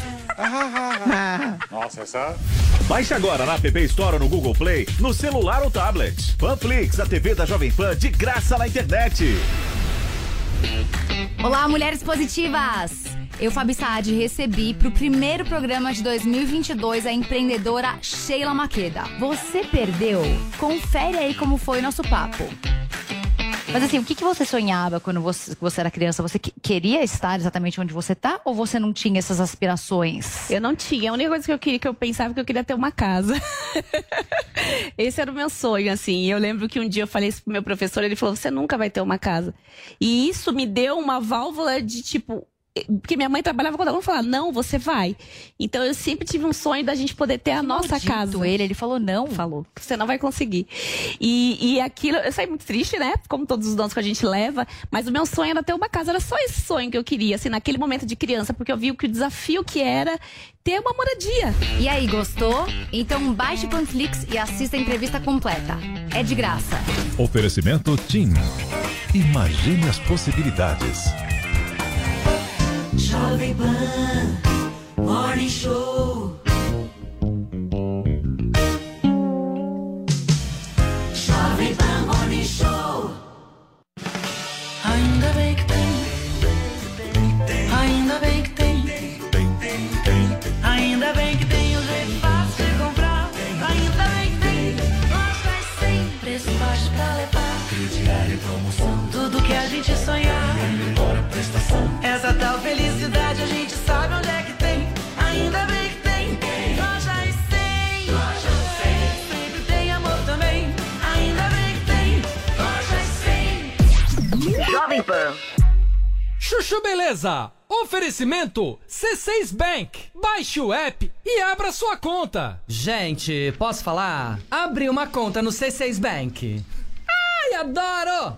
Nossa, essa... Baixe agora na App Store ou no Google Play, no celular ou tablet. Panflix, a TV da Jovem Pan, de graça na internet. Olá, mulheres positivas! Eu, Fabi Saad, recebi pro primeiro programa de 2022 a empreendedora Sheila Maqueda. Você perdeu? Confere aí como foi o nosso papo. Mas assim, o que, que você sonhava quando você, você era criança? Você que- queria estar exatamente onde você tá ou você não tinha essas aspirações? Eu não tinha. A única coisa que eu queria, que eu pensava que eu queria ter uma casa. Esse era o meu sonho, assim. Eu lembro que um dia eu falei isso pro meu professor, ele falou: "Você nunca vai ter uma casa". E isso me deu uma válvula de tipo porque minha mãe trabalhava com ela, falar, não, você vai. Então eu sempre tive um sonho da gente poder ter a nossa maldito casa. ele, ele falou não. Falou, você não vai conseguir. E, e aquilo, eu saí muito triste, né? Como todos os donos que a gente leva, mas o meu sonho era ter uma casa, era só esse sonho que eu queria, assim, naquele momento de criança, porque eu vi o que o desafio que era ter uma moradia. E aí, gostou? Então baixe o Panflix e assista a entrevista completa. É de graça. Oferecimento TIM. Imagine as possibilidades. Jovem Pan Morning Show. Jovem Pan Morning Show. Ainda bem que tem. Ainda bem que tem. Ainda bem que tem o jeito fácil de comprar. Ainda bem que tem. Lojas sem preço baixo pra levar. Crediário promoção. Tudo que a gente sonhar. Melhor prestação. Chuchu Beleza. Oferecimento C6 Bank. Baixe o app e abra sua conta. Gente, posso falar? Abri uma conta no C6 Bank. Ai, adoro!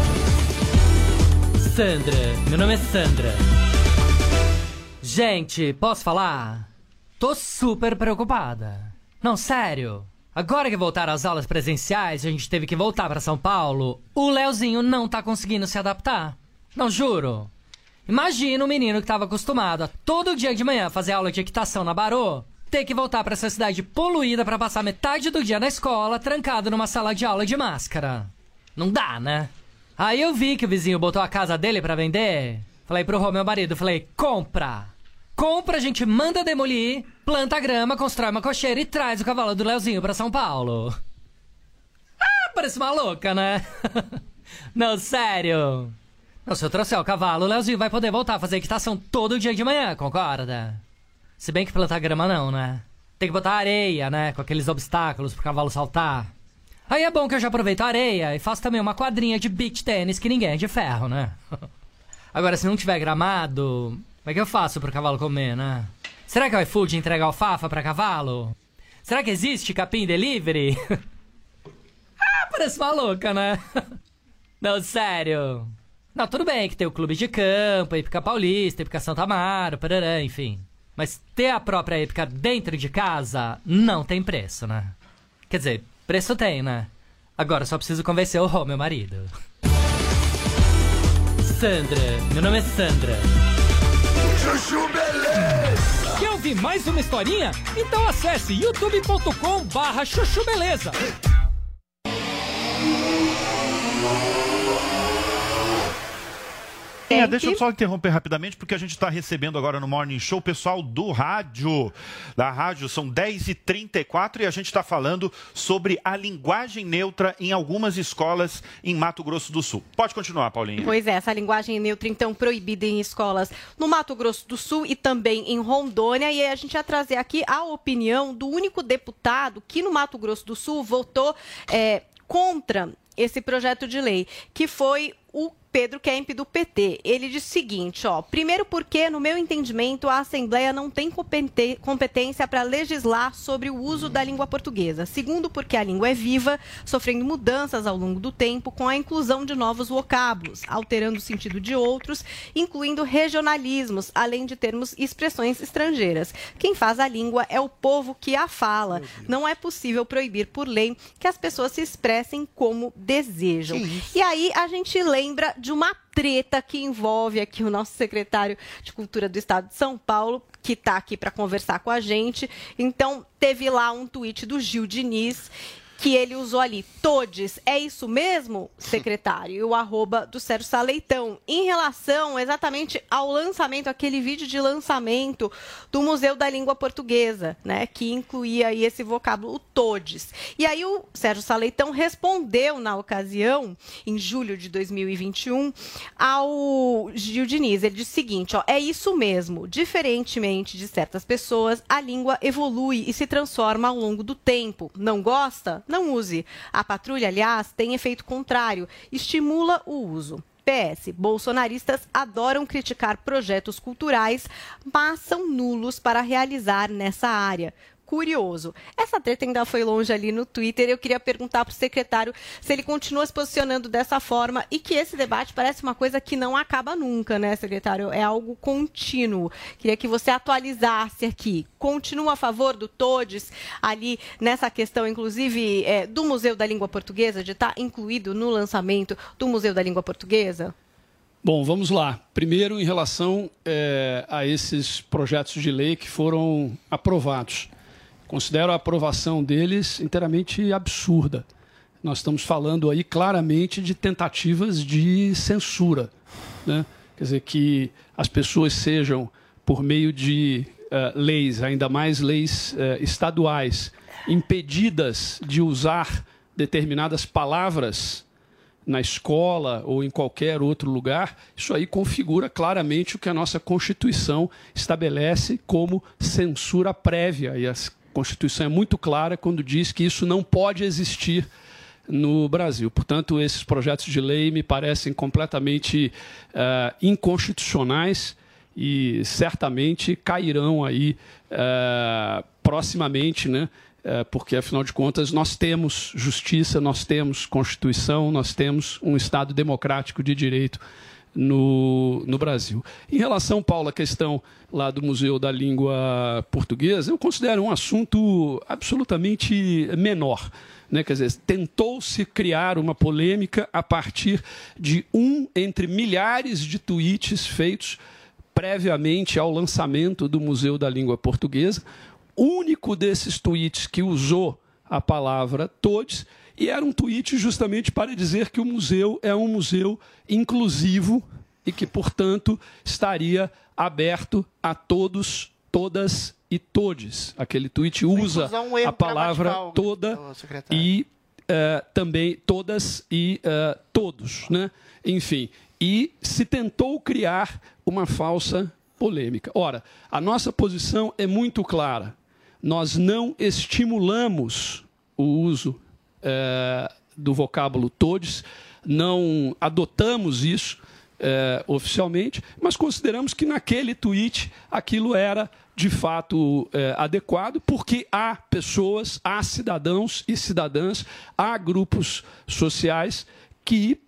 Sandra, meu nome é Sandra. Gente, posso falar? Tô super preocupada. Não, sério. Agora que voltaram às aulas presenciais, a gente teve que voltar pra São Paulo. O Leozinho não tá conseguindo se adaptar. Não juro. Imagina o menino que tava acostumado a todo dia de manhã fazer aula de equitação na Barô, ter que voltar pra essa cidade poluída pra passar metade do dia na escola, trancado numa sala de aula de máscara. Não dá, né? Aí eu vi que o vizinho botou a casa dele pra vender. Falei pro meu marido, falei, compra! Compra, a gente manda demolir, planta grama, constrói uma cocheira e traz o cavalo do Leozinho pra São Paulo. Ah, parece maluca, né? Não, sério. Não, se eu trouxer o cavalo, o Leozinho vai poder voltar a fazer equitação todo dia de manhã, concorda? Se bem que plantar grama não, né? Tem que botar areia, né? Com aqueles obstáculos pro cavalo saltar. Aí é bom que eu já aproveito a areia e faço também uma quadrinha de beach tênis que ninguém é de ferro, né? Agora, se não tiver gramado, como é que eu faço pro cavalo comer, né? Será que o iFood entrega alfafa pra cavalo? Será que existe capim delivery? ah, parece maluca, né? Não, sério. Não, tudo bem que tem o clube de campo, a Hípica Paulista, a Hípica Santa Amaro, parará, enfim. Mas ter a própria Hípica dentro de casa não tem preço, né? Quer dizer, preço tem, né? Agora só preciso convencer o Rô, meu marido. Sandra, meu nome é Sandra. Chuchu Beleza! Quer ouvir mais uma historinha? Então acesse youtube.com barra chuchu beleza. É, deixa eu só interromper rapidamente, porque a gente está recebendo agora no Morning Show o pessoal do rádio. Da rádio, são 10h34 e a gente está falando sobre a linguagem neutra em algumas escolas em Mato Grosso do Sul. Pode continuar, Paulinho. Pois é, essa linguagem neutra, então, proibida em escolas no Mato Grosso do Sul e também em Rondônia. E aí a gente vai trazer aqui a opinião do único deputado que no Mato Grosso do Sul votou é, contra esse projeto de lei, que foi o Pedro Kemp do PT. Ele diz o seguinte, ó, primeiro porque no meu entendimento a Assembleia não tem competência para legislar sobre o uso da língua portuguesa. Segundo porque a língua é viva, sofrendo mudanças ao longo do tempo com a inclusão de novos vocábulos, alterando o sentido de outros, incluindo regionalismos, além de termos e expressões estrangeiras. Quem faz a língua é o povo que a fala. Não é possível proibir por lei que as pessoas se expressem como desejam. E aí a gente lembra de uma treta que envolve aqui o nosso secretário de Cultura do Estado de São Paulo, que está aqui para conversar com a gente. Então, teve lá um tweet do Gil Diniz que ele usou ali, todes, é isso mesmo, secretário? E o arroba do Sérgio Saleitão, em relação exatamente ao lançamento, aquele vídeo de lançamento do Museu da Língua Portuguesa, né, que incluía aí esse vocábulo, o todes. E aí o Sérgio Saleitão respondeu na ocasião, em julho de 2021, ao Gil Diniz. Ele disse o seguinte, ó, é isso mesmo, diferentemente de certas pessoas, a língua evolui e se transforma ao longo do tempo. Não gosta? Não use. A patrulha, aliás, tem efeito contrário, estimula o uso. PS. Bolsonaristas adoram criticar projetos culturais, mas são nulos para realizar nessa área. Curioso. Essa treta ainda foi longe ali no Twitter. Eu queria perguntar para o secretário se ele continua se posicionando dessa forma e que esse debate parece uma coisa que não acaba nunca, né, secretário? É algo contínuo. Queria que você atualizasse aqui. Continua a favor do Todes ali nessa questão, inclusive, é, do Museu da Língua Portuguesa, de estar incluído no lançamento do Museu da Língua Portuguesa? Bom, vamos lá. Primeiro, em relação eh, a esses projetos de lei que foram aprovados. Considero a aprovação deles inteiramente absurda. Nós estamos falando aí claramente de tentativas de censura. Né? Quer dizer, que as pessoas sejam, por meio de eh, leis, ainda mais leis eh, estaduais, impedidas de usar determinadas palavras na escola ou em qualquer outro lugar, isso aí configura claramente o que a nossa Constituição estabelece como censura prévia. E a Constituição é muito clara quando diz que isso não pode existir no Brasil. Portanto, esses projetos de lei me parecem completamente uh, inconstitucionais e certamente cairão aí eh, proximamente, né? Eh, porque afinal de contas nós temos justiça, nós temos Constituição, nós temos um Estado democrático de direito no, no Brasil. Em relação, Paulo, à questão lá do Museu da Língua Portuguesa, eu considero um assunto absolutamente menor. Né? Quer dizer, tentou-se criar uma polêmica a partir de um entre milhares de tweets feitos previamente ao lançamento do Museu da Língua Portuguesa. Único desses tweets que usou a palavra todos e era um tweet justamente para dizer que o museu é um museu inclusivo e que, portanto, estaria aberto a todos, todas e todes. Aquele tweet usa um a palavra toda e eh, também todas e eh, todos, né? Enfim, e se tentou criar uma falsa polêmica. Ora, a nossa posição é muito clara. Nós não estimulamos o uso eh, do vocábulo todos, não adotamos isso eh, oficialmente, mas consideramos que naquele tweet aquilo era de fato eh, adequado, porque há pessoas, há cidadãos e cidadãs, há grupos sociais que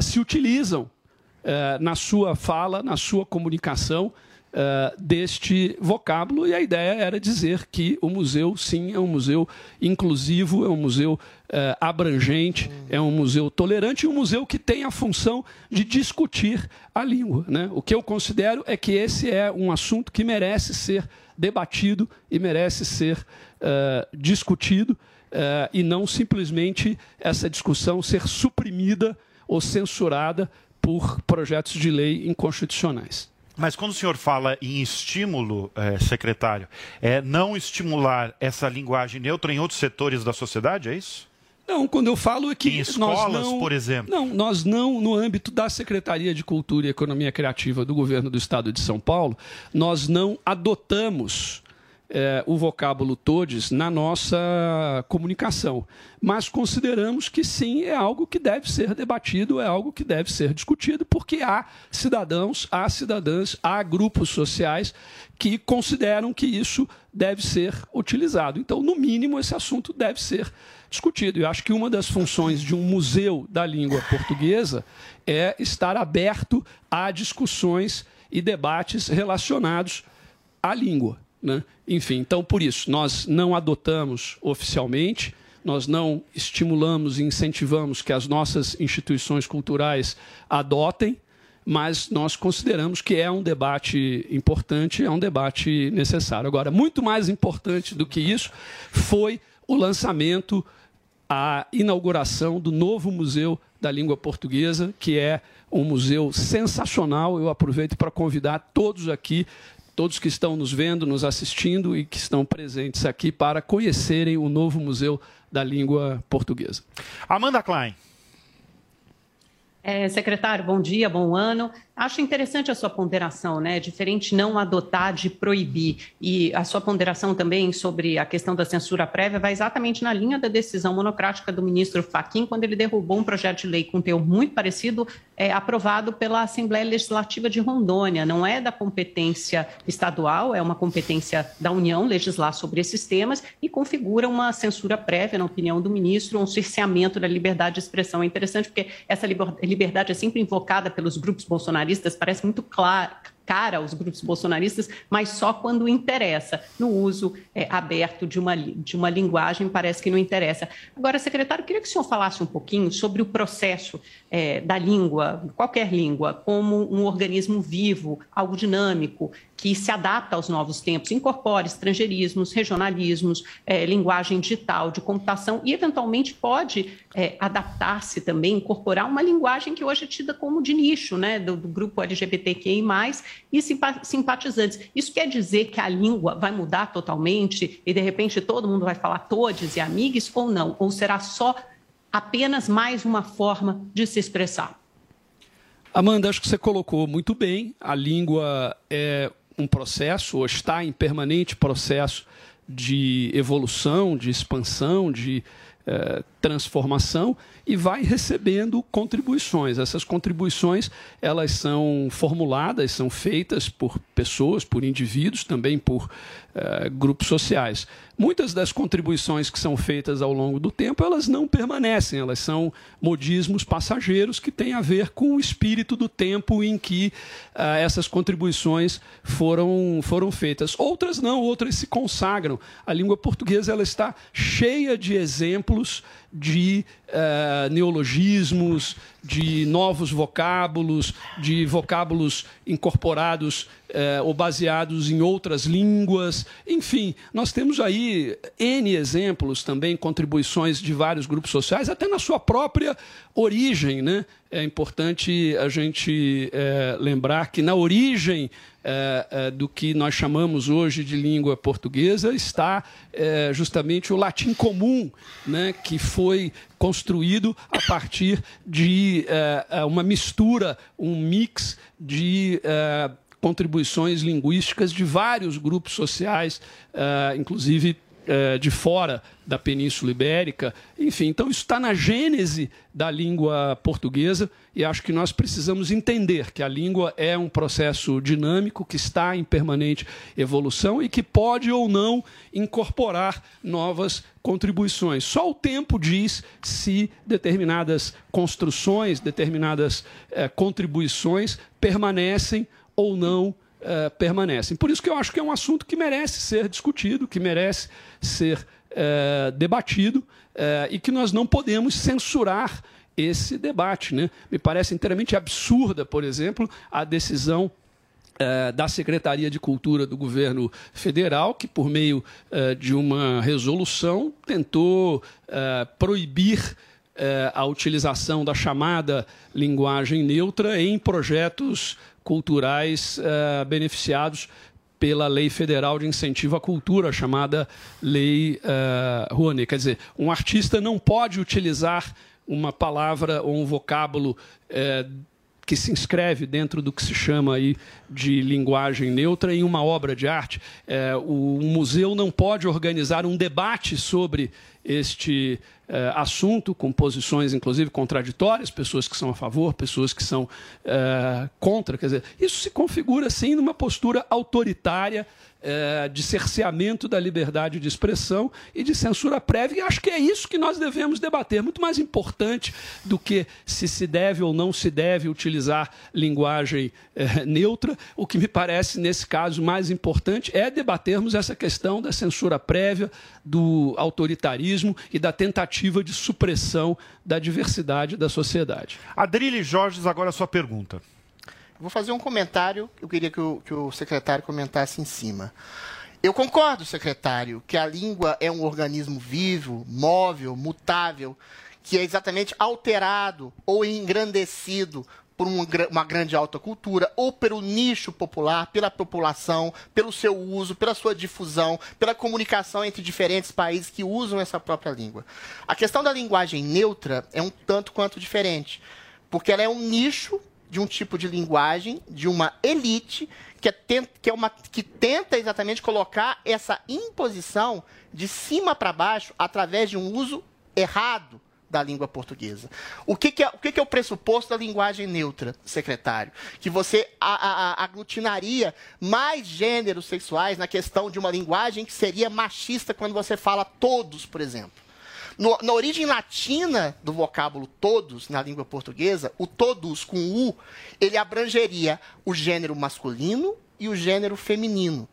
se utilizam na sua fala, na sua comunicação, Uh, deste vocábulo e a ideia era dizer que o museu sim é um museu inclusivo, é um museu uh, abrangente, é um museu tolerante e um museu que tem a função de discutir a língua. Né? O que eu considero é que esse é um assunto que merece ser debatido e merece ser uh, discutido e não simplesmente essa discussão ser suprimida ou censurada por projetos de lei inconstitucionais. Mas quando o senhor fala em estímulo, eh, secretário, é não estimular essa linguagem neutra em outros setores da sociedade, é isso? Não, quando eu falo é que em escolas, não, por exemplo. Não, nós não, no âmbito da Secretaria de Cultura e Economia Criativa do Governo do Estado de São Paulo, nós não adotamos é, o vocábulo todes na nossa comunicação. Mas consideramos que sim, é algo que deve ser debatido, é algo que deve ser discutido, porque há cidadãos, há cidadãs, há grupos sociais que consideram que isso deve ser utilizado. Então, no mínimo, esse assunto deve ser discutido. Eu acho que uma das funções de um museu da língua portuguesa é estar aberto a discussões e debates relacionados à língua. Né? Enfim, então por isso, nós não adotamos oficialmente, nós não estimulamos e incentivamos que as nossas instituições culturais adotem, mas nós consideramos que é um debate importante, é um debate necessário. Agora, muito mais importante do que isso foi o lançamento, a inauguração do novo Museu da Língua Portuguesa, que é um museu sensacional. Eu aproveito para convidar todos aqui todos que estão nos vendo, nos assistindo e que estão presentes aqui para conhecerem o novo Museu da Língua Portuguesa. Amanda Klein. É, secretário, bom dia, bom ano. Acho interessante a sua ponderação, né? Diferente não adotar de proibir. E a sua ponderação também sobre a questão da censura prévia vai exatamente na linha da decisão monocrática do ministro Fachin, quando ele derrubou um projeto de lei com teor muito parecido, é, aprovado pela Assembleia Legislativa de Rondônia. Não é da competência estadual, é uma competência da União legislar sobre esses temas e configura uma censura prévia, na opinião do ministro, um cerceamento da liberdade de expressão. É interessante porque essa liberdade é sempre invocada pelos grupos bolsonaristas bolsonaristas parece muito claro, cara aos grupos bolsonaristas, mas só quando interessa. No uso é, aberto de uma, de uma linguagem, parece que não interessa. Agora, secretário, queria que o senhor falasse um pouquinho sobre o processo é, da língua, qualquer língua, como um organismo vivo, algo dinâmico, que se adapta aos novos tempos, incorpora estrangeirismos, regionalismos, é, linguagem digital, de computação e, eventualmente, pode é, adaptar-se também, incorporar uma linguagem que hoje é tida como de nicho, né, do, do grupo LGBTQI+, e simpatizantes. Isso quer dizer que a língua vai mudar totalmente e, de repente, todo mundo vai falar todes e amigos ou não? Ou será só apenas mais uma forma de se expressar? Amanda, acho que você colocou muito bem. A língua é um processo, ou está em permanente processo de evolução, de expansão, de é, transformação e vai recebendo contribuições. Essas contribuições elas são formuladas, são feitas por pessoas, por indivíduos, também por eh, grupos sociais. Muitas das contribuições que são feitas ao longo do tempo, elas não permanecem, elas são modismos passageiros que têm a ver com o espírito do tempo em que ah, essas contribuições foram, foram feitas. Outras não, outras se consagram. A língua portuguesa ela está cheia de exemplos de eh, neologismos, de novos vocábulos, de vocábulos incorporados eh, ou baseados em outras línguas. Enfim, nós temos aí N exemplos também, contribuições de vários grupos sociais, até na sua própria origem. Né? É importante a gente eh, lembrar que na origem eh, do que nós chamamos hoje de língua portuguesa está eh, justamente o latim comum, né, que foi construído a partir de uma mistura, um mix de contribuições linguísticas de vários grupos sociais, inclusive eh, de fora da Península Ibérica. Enfim, então isso está na gênese da língua portuguesa e acho que nós precisamos entender que a língua é um processo dinâmico que está em permanente evolução e que pode ou não incorporar novas contribuições. Só o tempo diz se determinadas construções, determinadas eh, contribuições permanecem ou não eh, permanecem. Por isso que eu acho que é um assunto que merece ser discutido, que merece ser eh, debatido eh, e que nós não podemos censurar esse debate. Né? Me parece inteiramente absurda, por exemplo, a decisão da Secretaria de Cultura do governo federal, que, por meio de uma resolução, tentou proibir a utilização da chamada linguagem neutra em projetos culturais eh, beneficiados pela Lei Federal de Incentivo à Cultura, chamada Lei eh, Rouanet. Quer dizer, um artista não pode utilizar uma palavra ou um vocábulo eh, que se inscreve dentro do que se chama aí de linguagem neutra em uma obra de arte. Eh, o museu não pode organizar um debate sobre este eh, assunto, com posições inclusive contraditórias, pessoas que são a favor, pessoas que são eh, contra. Quer dizer, isso se configura assim numa postura autoritária eh, de cerceamento da liberdade de expressão e de censura prévia. E acho que é isso que nós devemos debater. Muito mais importante do que se se deve ou não se deve utilizar linguagem neutra. O que me parece, nesse caso, mais importante é debatermos essa questão da censura prévia, do autoritarismo e da tentativa de supressão da diversidade da sociedade. Adrilho Jorges, agora a sua pergunta. Vou fazer um comentário, eu queria que o, que o secretário comentasse em cima. Eu concordo, secretário, que a língua é um organismo vivo, móvel, mutável, que é exatamente alterado ou engrandecido por uma, gra- uma grande alta cultura ou pelo nicho popular, pela população, pelo seu uso, pela sua difusão, pela comunicação entre diferentes países que usam essa própria língua. A questão da linguagem neutra é um tanto quanto diferente, porque ela é um nicho de um tipo de linguagem, de uma elite, que, é que, é uma, que tenta exatamente colocar essa imposição de cima para baixo através de um uso errado da língua portuguesa. O que, que é, o que, que é o pressuposto da linguagem neutra, secretário? Que você a- a- aglutinaria mais gêneros sexuais na questão de uma linguagem que seria machista quando você fala todos, por exemplo. No- na origem latina do vocábulo todos, na língua portuguesa, o todos com U, ele abrangeria o gênero masculino e o gênero feminino.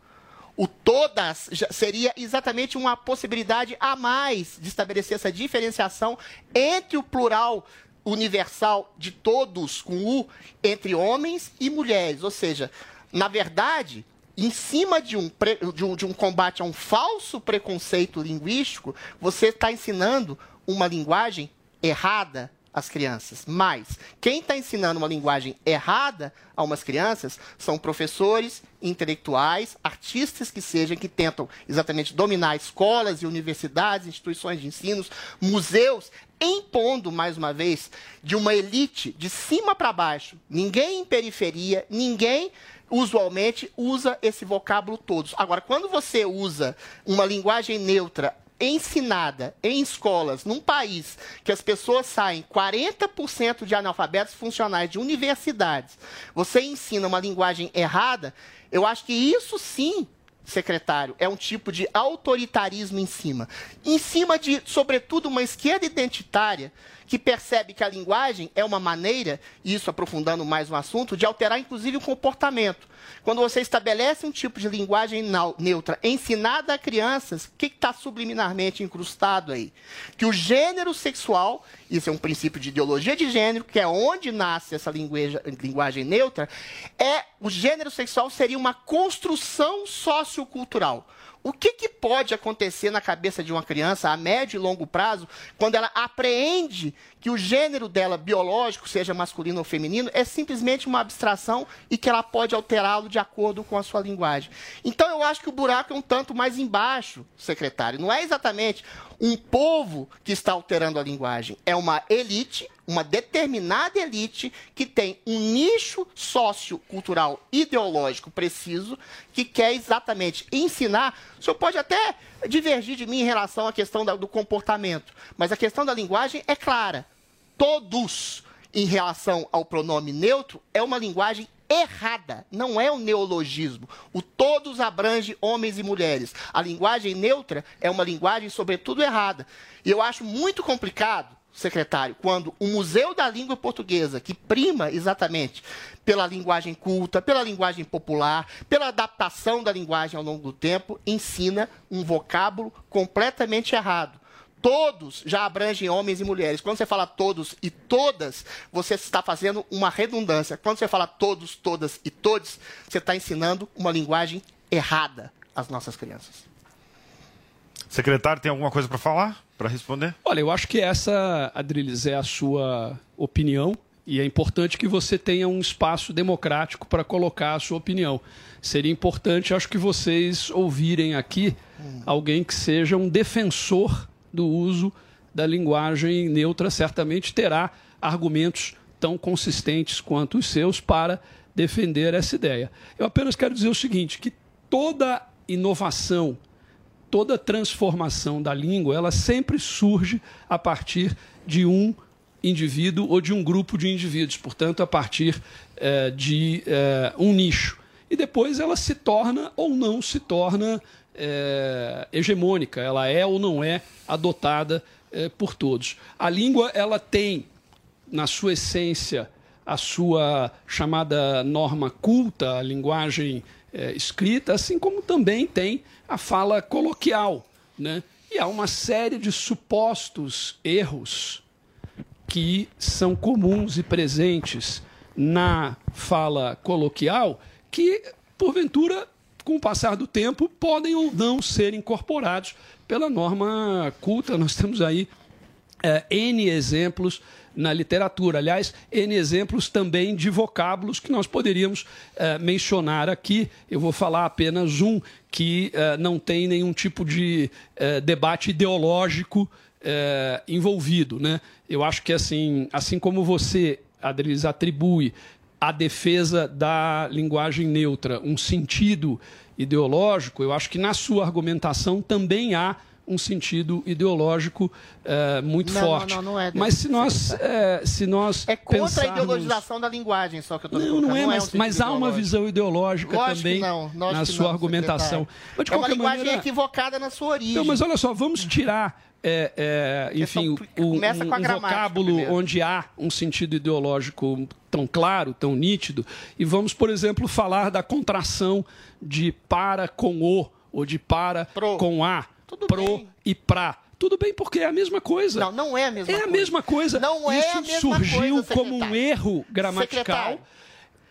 O todas seria exatamente uma possibilidade a mais de estabelecer essa diferenciação entre o plural universal de todos com U entre homens e mulheres. Ou seja, na verdade, em cima de um, de um, de um combate a um falso preconceito linguístico, você está ensinando uma linguagem errada às crianças. Mas quem está ensinando uma linguagem errada a umas crianças são professores, intelectuais, artistas que sejam, que tentam exatamente dominar escolas e universidades, instituições de ensino, museus, impondo, mais uma vez, de uma elite de cima para baixo. Ninguém em periferia, ninguém usualmente usa esse vocábulo todos. Agora, quando você usa uma linguagem neutra ensinada em escolas num país que as pessoas saem 40% de analfabetos funcionais de universidades, você ensina uma linguagem errada, eu acho que isso sim secretário, é um tipo de autoritarismo em cima. Em cima de, sobretudo, uma esquerda identitária que percebe que a linguagem é uma maneira, isso aprofundando mais o assunto, de alterar inclusive o comportamento. Quando você estabelece um tipo de linguagem neutra ensinada a crianças, o que está subliminarmente incrustado aí? Que o gênero sexual, isso é um princípio de ideologia de gênero, que é onde nasce essa linguagem neutra, é o gênero sexual seria uma construção sociocultural. O que, que pode acontecer na cabeça de uma criança a médio e longo prazo quando ela apreende que o gênero dela biológico, seja masculino ou feminino, é simplesmente uma abstração e que ela pode alterá-lo de acordo com a sua linguagem? Então eu acho que o buraco é um tanto mais embaixo, secretário. Não é exatamente um povo que está alterando a linguagem, é uma elite, uma determinada elite que tem um nicho sociocultural ideológico preciso que quer exatamente ensinar. O senhor pode até divergir de mim em relação à questão do comportamento, mas a questão da linguagem é clara. Todos, em relação ao pronome neutro, é uma linguagem errada, não é um neologismo. O todos abrange homens e mulheres. A linguagem neutra é uma linguagem, sobretudo, errada. E eu acho muito complicado, secretário, quando o Museu da Língua Portuguesa, que prima exatamente pela linguagem culta, pela linguagem popular, pela adaptação da linguagem ao longo do tempo, ensina um vocábulo completamente errado. Todos já abrangem homens e mulheres. Quando você fala todos e todas, você está fazendo uma redundância. Quando você fala todos, todas e todos, você está ensinando uma linguagem errada às nossas crianças. Secretário, tem alguma coisa para falar? Para responder? Olha, eu acho que essa, Adriles, é a sua opinião e é importante que você tenha um espaço democrático para colocar a sua opinião. Seria importante, acho que vocês ouvirem aqui alguém que seja um defensor do uso da linguagem neutra, certamente terá argumentos tão consistentes quanto os seus para defender essa ideia. Eu apenas quero dizer o seguinte, que toda inovação toda transformação da língua, ela sempre surge a partir de um indivíduo ou de um grupo de indivíduos, portanto, a partir eh, de eh, um nicho. E depois ela se torna ou não se torna eh, hegemônica, ela é ou não é adotada por todos. A língua, ela tem, na sua essência, a sua chamada norma culta, a linguagem eh, escrita, assim como também tem a fala coloquial. Né? E há uma série de supostos erros que são comuns e presentes na fala coloquial que, porventura, com o passar do tempo, podem ou não ser incorporados pela norma culta. Nós temos aí eh, N exemplos na literatura. Aliás, N exemplos também de vocábulos que nós poderíamos eh, mencionar aqui. Eu vou falar apenas um que eh, não tem nenhum tipo de eh, debate ideológico envolvido. Né? Eu acho que assim, assim como você, Adriles, atribui à defesa da linguagem neutra um sentido ideológico, eu acho que na sua argumentação também há um sentido ideológico eh, muito Não, forte. não, não, não é Mas se nós, eh, se nós É contra a pensarmos- ideologização da linguagem, só que eu estou Não, não é, mas, mas há uma visão ideológica Lógico também na sua argumentação. secretário. Mas, de é uma linguagem maneira, equivocada na sua origem. Não, mas olha só, vamos tirar, é, é, enfim, o- um, a um vocábulo primeiro. onde há um sentido ideológico tão claro, tão nítido, e vamos, por exemplo, falar da contração de para com o, ou de para com a, pro e pra. Tudo bem, porque é a mesma coisa. Não, não é a mesma É a coisa. mesma coisa. Não é Isso a mesma surgiu coisa, como um erro gramatical. Secretário,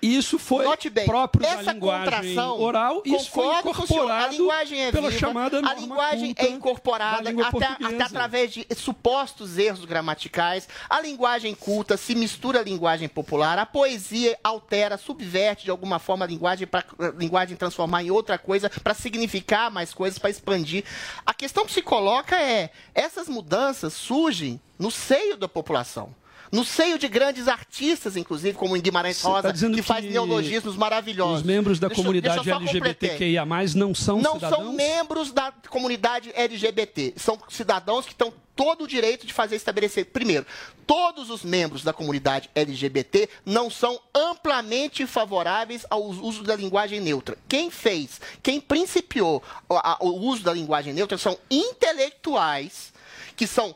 Isso foi próprio da essa linguagem contração, oral. Isso foi incorporado a linguagem é pela viva, chamada A linguagem é incorporada da até, até através de supostos erros gramaticais. A linguagem culta se mistura à linguagem popular. A poesia altera, subverte de alguma forma a linguagem para linguagem transformar em outra coisa, para significar mais coisas, para expandir. A questão que se coloca é: essas mudanças surgem no seio da população. No seio de grandes artistas, inclusive, como em Guimarães tá Rosa, dizendo que faz que neologismos maravilhosos. Os membros da Deixa comunidade deixa. LGBTQIA+, não são não cidadãos? são membros da comunidade LGBT. São cidadãos que estão todo o direito de fazer estabelecer. Primeiro, todos os membros da comunidade LGBT não são amplamente favoráveis ao uso da linguagem neutra. Quem fez, quem principiou o uso da linguagem neutra são intelectuais que são,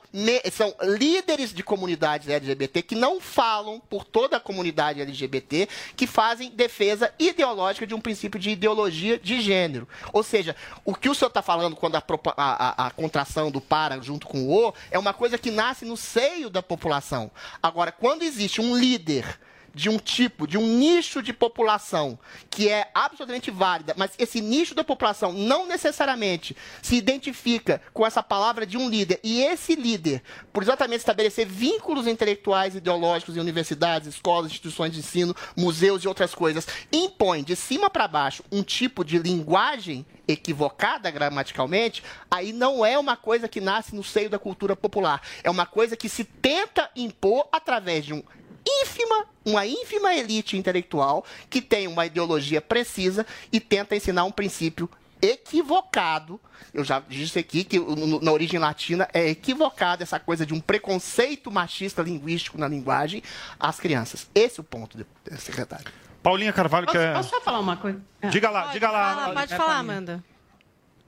são líderes de comunidades LGBT que não falam por toda a comunidade LGBT, que fazem defesa ideológica de um princípio de ideologia de gênero. Ou seja, o que o senhor está falando quando a- a- a contração do para junto com o o é uma coisa que nasce no seio da população. Agora, quando existe um líder de um tipo, de um nicho de população que é absolutamente válida, mas esse nicho da população não necessariamente se identifica com essa palavra de um líder, e esse líder, por exatamente estabelecer vínculos intelectuais, ideológicos em universidades, escolas, instituições de ensino, museus e outras coisas, impõe de cima para baixo um tipo de linguagem equivocada gramaticalmente, aí não é uma coisa que nasce no seio da cultura popular. É uma coisa que se tenta impor através de um ínfima, uma ínfima elite intelectual que tem uma ideologia precisa e tenta ensinar um princípio equivocado. Eu já disse aqui que na origem latina é equivocado essa coisa de um preconceito machista linguístico na linguagem às crianças. Esse é o ponto, de- secretário. Paulinha Carvalho Posso, quer. posso só falar uma coisa? É. Diga lá, diga lá. Fala, pode falar, Amanda.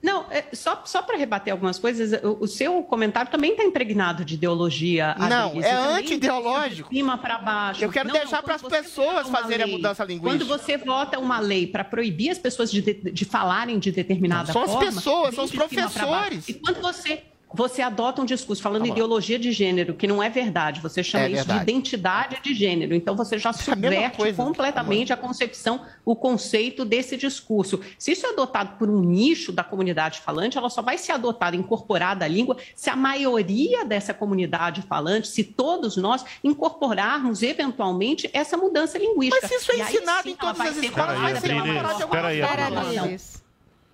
Não, é, só, só para rebater algumas coisas, o, o seu comentário também está impregnado de ideologia. Não, é anti-ideológico. De cima para baixo. Eu quero Não, deixar para as pessoas fazerem a lei- mudança linguística. Quando você vota uma lei para proibir as pessoas de, de, de falarem de determinada Não, são as forma... pessoas, são os professores. E quando você... Você adota um discurso falando Tá ideologia de gênero, que não é verdade. Você chama É isso verdade. de identidade de gênero. Então você já a subverte coisa. completamente a concepção, o conceito desse discurso. Se isso é adotado por um nicho da comunidade falante, ela só vai ser adotada, incorporada à língua, se a maioria dessa comunidade falante, se todos nós incorporarmos eventualmente essa mudança linguística. Mas isso é E aí ensinado sim em todas vai as ser escolas, vai ser incorporado de alguma Espera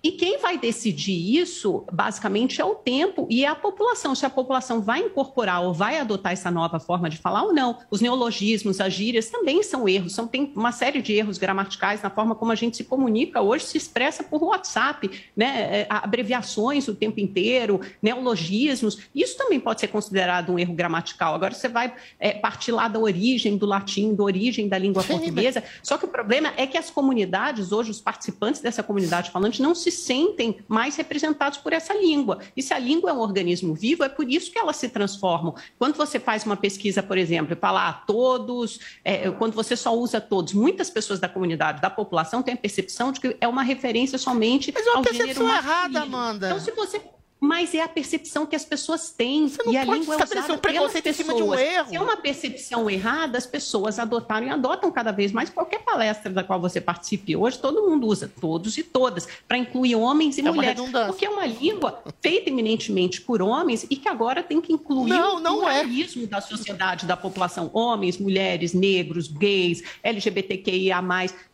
E quem vai decidir isso, basicamente, é o tempo e é a população. Se a população vai incorporar ou vai adotar essa nova forma de falar ou não. Os neologismos, as gírias também são erros. São, tem uma série de erros gramaticais na forma como a gente se comunica hoje, se expressa por WhatsApp, né? É, abreviações o tempo inteiro, neologismos. Isso também pode ser considerado um erro gramatical. Agora você vai é, partir lá da origem do latim, da origem da língua portuguesa. Só que o problema é que as comunidades, hoje, os participantes dessa comunidade falante, não se sentem mais representados por essa língua. E se a língua é um organismo vivo, é por isso que elas se transformam. Quando você faz uma pesquisa, por exemplo, e fala ah, todos, é, quando você só usa todos, muitas pessoas da comunidade, da população, têm a percepção de que é uma referência somente Mas é uma percepção errada, Amanda. Então, se você mas é a percepção que as pessoas têm. não e a pode língua é estabelecer usada um preconceito em cima de um erro. Se é uma percepção errada, as pessoas adotaram e adotam cada vez mais qualquer palestra da qual você participe. Hoje todo mundo usa, todos e todas, para incluir homens e É mulheres. Porque é uma língua feita eminentemente por homens e que agora tem que incluir Não, o não é. pluralismo da sociedade, da população. Homens, mulheres, negros, gays, LGBTQIA+.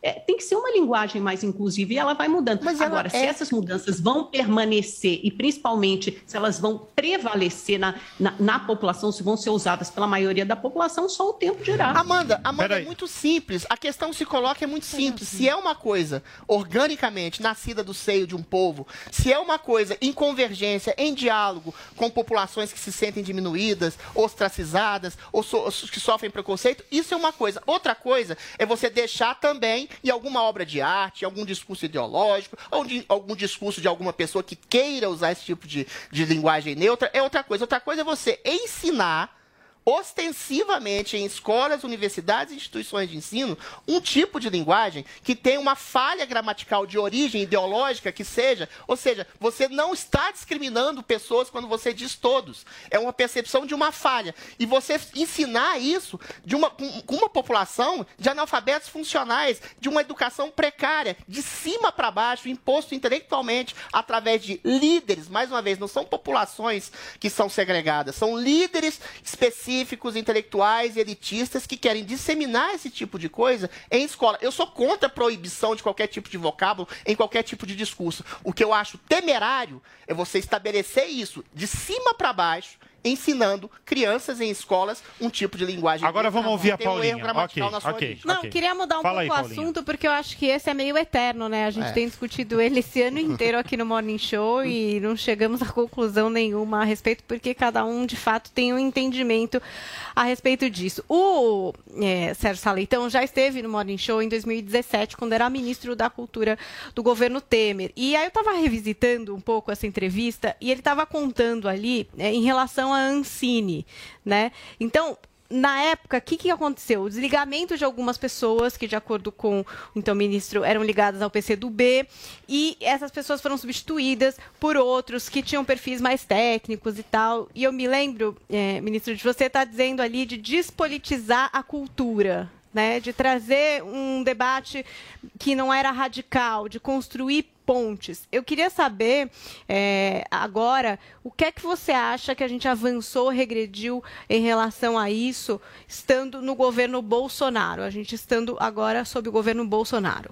É, tem que ser uma linguagem mais inclusiva e ela vai mudando. Mas agora, se é- essas mudanças vão permanecer e principalmente se elas vão prevalecer na, na, na população, se vão ser usadas pela maioria da população, só o tempo dirá. Amanda, Amanda, é muito simples. A questão se coloca é muito simples. Se é uma coisa organicamente nascida do seio de um povo, se é uma coisa em convergência, em diálogo com populações que se sentem diminuídas, ostracizadas, ou so- que sofrem preconceito, isso é uma coisa. Outra coisa é você deixar também em alguma obra de arte, em algum discurso ideológico, ou de algum discurso de alguma pessoa que queira usar esse tipo de, de linguagem neutra, é outra coisa. Outra coisa é você ensinar ostensivamente em escolas, universidades e instituições de ensino um tipo de linguagem que tem uma falha gramatical de origem ideológica que seja, ou seja, você não está discriminando pessoas quando você diz todos. É uma percepção de uma falha. E você ensinar isso de uma, com uma população de analfabetos funcionais, de uma educação precária, de cima para baixo, imposto intelectualmente através de líderes, mais uma vez, não são populações que são segregadas, são líderes específicos, intelectuais e elitistas que querem disseminar esse tipo de coisa em escola. Eu sou contra a proibição de qualquer tipo de vocábulo em qualquer tipo de discurso. O que eu acho temerário é você estabelecer isso de cima para baixo ensinando crianças em escolas um tipo de linguagem. Agora vamos ouvir a um Paulinha. gramatical Ok, na sua ok. origem. Não, queria mudar um Fala aí, pouco o Paulinha. assunto, porque eu acho que esse é meio eterno, né? A gente É. tem discutido ele esse ano inteiro aqui no Morning Show e não chegamos a conclusão nenhuma a respeito, porque cada um, de fato, tem um entendimento a respeito disso. O é, Sérgio Saleitão já esteve no Morning Show em 2017, quando era ministro da Cultura do governo Temer. E aí eu estava revisitando um pouco essa entrevista e ele estava contando ali é, em relação à Ancine, né? Então, na época, o que, que aconteceu? O desligamento de algumas pessoas que, de acordo com o então ministro, eram ligadas ao PCdoB, e essas pessoas foram substituídas por outros que tinham perfis mais técnicos e tal. E eu me lembro, eh, ministro, de você estar dizendo ali de despolitizar a cultura. Né, de trazer um debate que não era radical, de construir pontes. Eu queria saber eh, agora o que é que você acha que a gente avançou, regrediu em relação a isso, estando no governo Bolsonaro, a gente estando agora sob o governo Bolsonaro.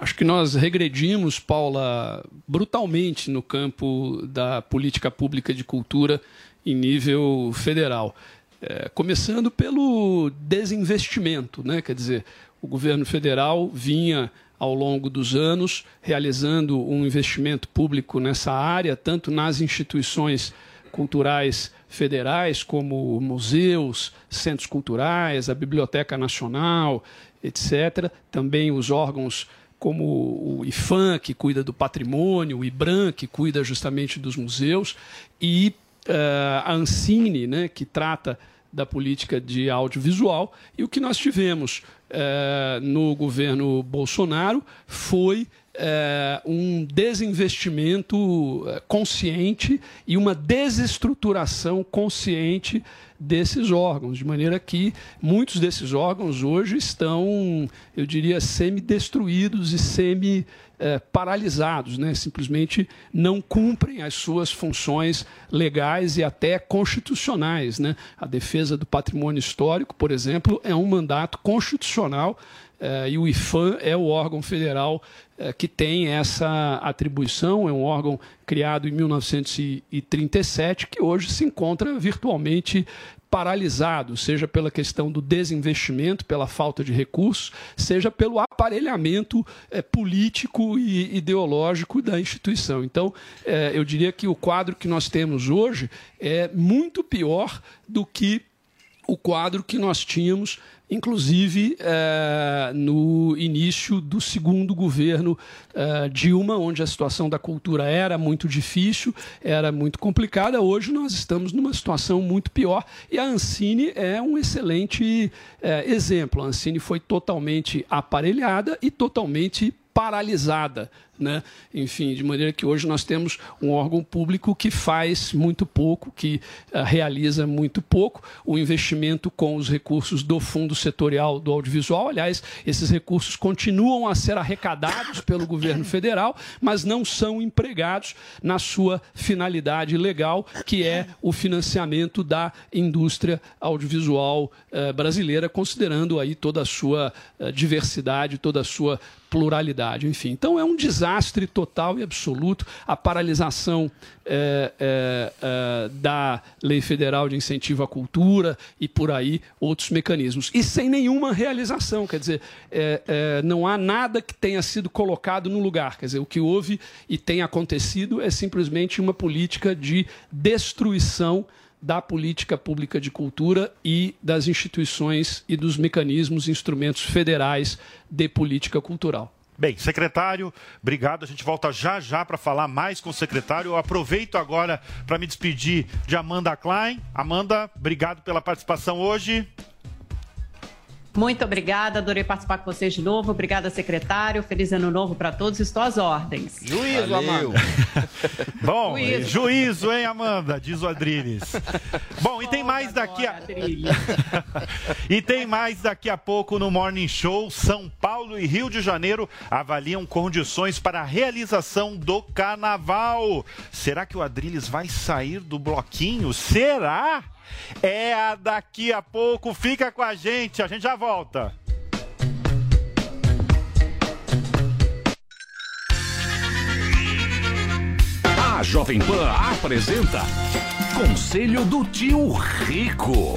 Acho que nós regredimos, Paula, brutalmente no campo da política pública de cultura em nível federal. É, começando pelo desinvestimento, né? quer dizer, o governo federal vinha ao longo dos anos realizando um investimento público nessa área, tanto nas instituições culturais federais, como museus, centros culturais, a Biblioteca Nacional, etc. Também os órgãos como o IFAM, que cuida do patrimônio, o IBRAM, que cuida justamente dos museus, e eh, a Ancine, né, que trata da política de audiovisual. E o que nós tivemos eh, no governo Bolsonaro foi eh, um desinvestimento eh, consciente e uma desestruturação consciente desses órgãos, de maneira que muitos desses órgãos hoje estão, eu diria, semi-destruídos e semi eh, paralisados, né? simplesmente não cumprem as suas funções legais e até constitucionais. Né? A defesa do patrimônio histórico, por exemplo, é um mandato constitucional eh, e o IFAM é o órgão federal eh, que tem essa atribuição, é um órgão criado em 1937 que hoje se encontra virtualmente paralisado, seja pela questão do desinvestimento, pela falta de recursos, seja pelo aparelhamento eh, político e ideológico da instituição. Então, eh, eu diria que o quadro que nós temos hoje é muito pior do que o quadro que nós tínhamos, inclusive eh, no início do segundo governo eh, Dilma, onde a situação da cultura era muito difícil, era muito complicada. Hoje nós estamos numa situação muito pior e a Ancine é um excelente eh, exemplo. A Ancine foi totalmente aparelhada e totalmente paralisada, né? Enfim, de maneira que hoje nós temos um órgão público que faz muito pouco, que uh, realiza muito pouco, o investimento com os recursos do Fundo Setorial do Audiovisual. Aliás, esses recursos continuam a ser arrecadados pelo governo federal, mas não são empregados na sua finalidade legal, que é o financiamento da indústria audiovisual uh, brasileira, considerando aí toda a sua uh, diversidade, toda a sua pluralidade, enfim. Então é um desastre total e absoluto a paralisação é, é, é, da Lei Federal de Incentivo à Cultura e por aí outros mecanismos. E sem nenhuma realização, quer dizer, é, é, não há nada que tenha sido colocado no lugar. Quer dizer, o que houve e tem acontecido é simplesmente uma política de destruição da política pública de cultura e das instituições e dos mecanismos, instrumentos federais de política cultural. Bem, secretário, obrigado. A gente volta já já para falar mais com o secretário. Eu aproveito agora para me despedir de Amanda Klein. Amanda, obrigado pela participação hoje. Muito obrigada, adorei participar com vocês de novo. Obrigada, secretário. Feliz ano novo para todos. Estou às ordens. Juízo, Valeu. Amanda. Bom, Juízo. juízo, hein, Amanda? Diz o Adriles. Bom, e tem mais daqui a... e tem mais daqui a pouco no Morning Show. São Paulo e Rio de Janeiro avaliam condições para a realização do carnaval. Será que o Adriles vai sair do bloquinho? Será? É a daqui a pouco. Fica com a gente, a gente já volta. A Jovem Pan apresenta Conselho do Tio Rico.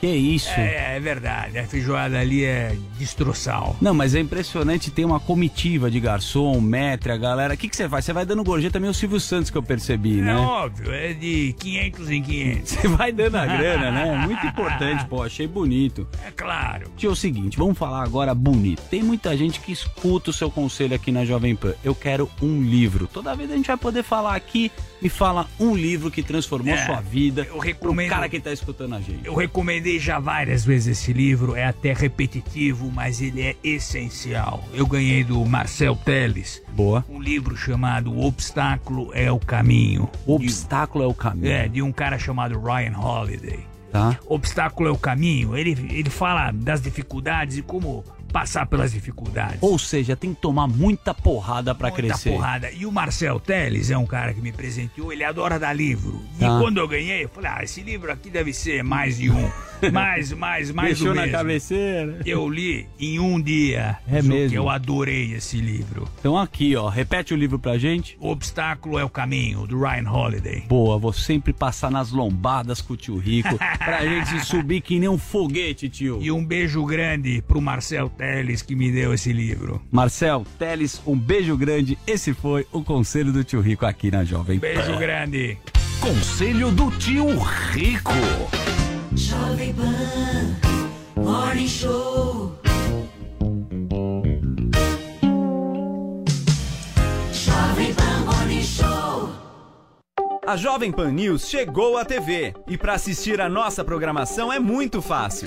Que isso? É, é verdade, a feijoada ali é destroçal. Não, mas é impressionante, tem uma comitiva de garçom, metre, a galera. O que, que você faz? Você vai dando gorjeta também o Silvio Santos que eu percebi, É né? óbvio, é de 500 em 500. Você vai dando a grana, né? Muito importante, pô, achei bonito. É claro. Tio, é o seguinte, vamos falar agora bonito. Tem muita gente que escuta o seu conselho aqui na Jovem Pan. Eu quero um livro. Toda vez a gente vai poder falar aqui, me fala um livro que transformou É, sua vida. eu recomendo- Pro cara que tá escutando a gente. Eu recomendei já várias vezes esse livro, é até repetitivo, mas ele é essencial. Eu ganhei do Marcel Teles. Boa. Um livro chamado O Obstáculo é o Caminho. O Obstáculo é o Caminho. É, de um cara chamado Ryan Holiday. Tá. Obstáculo é o caminho. Ele, ele fala das dificuldades e como passar pelas dificuldades. Ou seja, tem que tomar muita porrada pra Muita crescer. porrada. E o Marcel Teles é um cara que me presenteou, ele adora dar livro. E Tá. quando eu ganhei, eu falei, ah, esse livro aqui deve ser mais de um. Mais, mais, mais Deixou na mesmo. cabeceira. Eu li em um dia. É mesmo? Eu adorei esse livro. Então aqui, ó, repete o livro pra gente. O Obstáculo é o Caminho, do Ryan Holiday. Boa, vou sempre passar nas lombadas com o tio Rico pra gente subir que nem um foguete, tio. E um beijo grande pro Marcel Teles que me deu esse livro. Marcel, Teles, um beijo grande. Esse foi o conselho do tio Rico aqui na Jovem Beijo Pan. grande. Conselho do Tio Rico. Jovem Pan, Morning Show. Jovem Pan Morning Show. A Jovem Pan News chegou à TV e para assistir a nossa programação é muito fácil.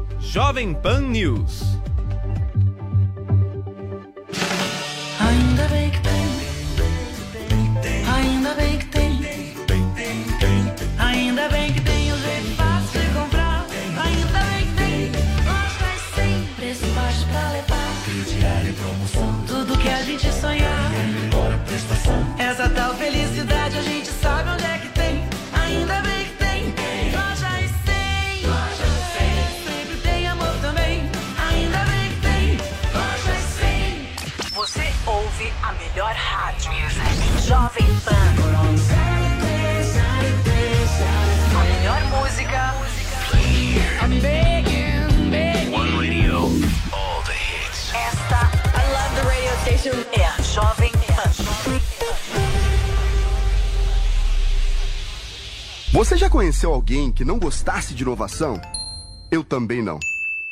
Jovem Pan News. Melhor rádio. Jovem Pan. A melhor música. I'm begging, begging. One Radio. All the hits. Esta I love the radio station. é a Jovem Pan. Você já conheceu alguém que não gostasse de inovação? Eu também não.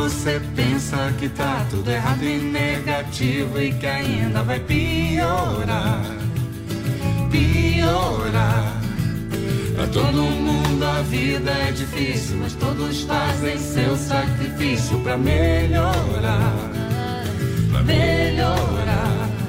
Você pensa que tá tudo errado e negativo e que ainda vai piorar, piorar. Pra todo mundo a vida é difícil, mas todos fazem seu sacrifício pra melhorar. Pra melhorar.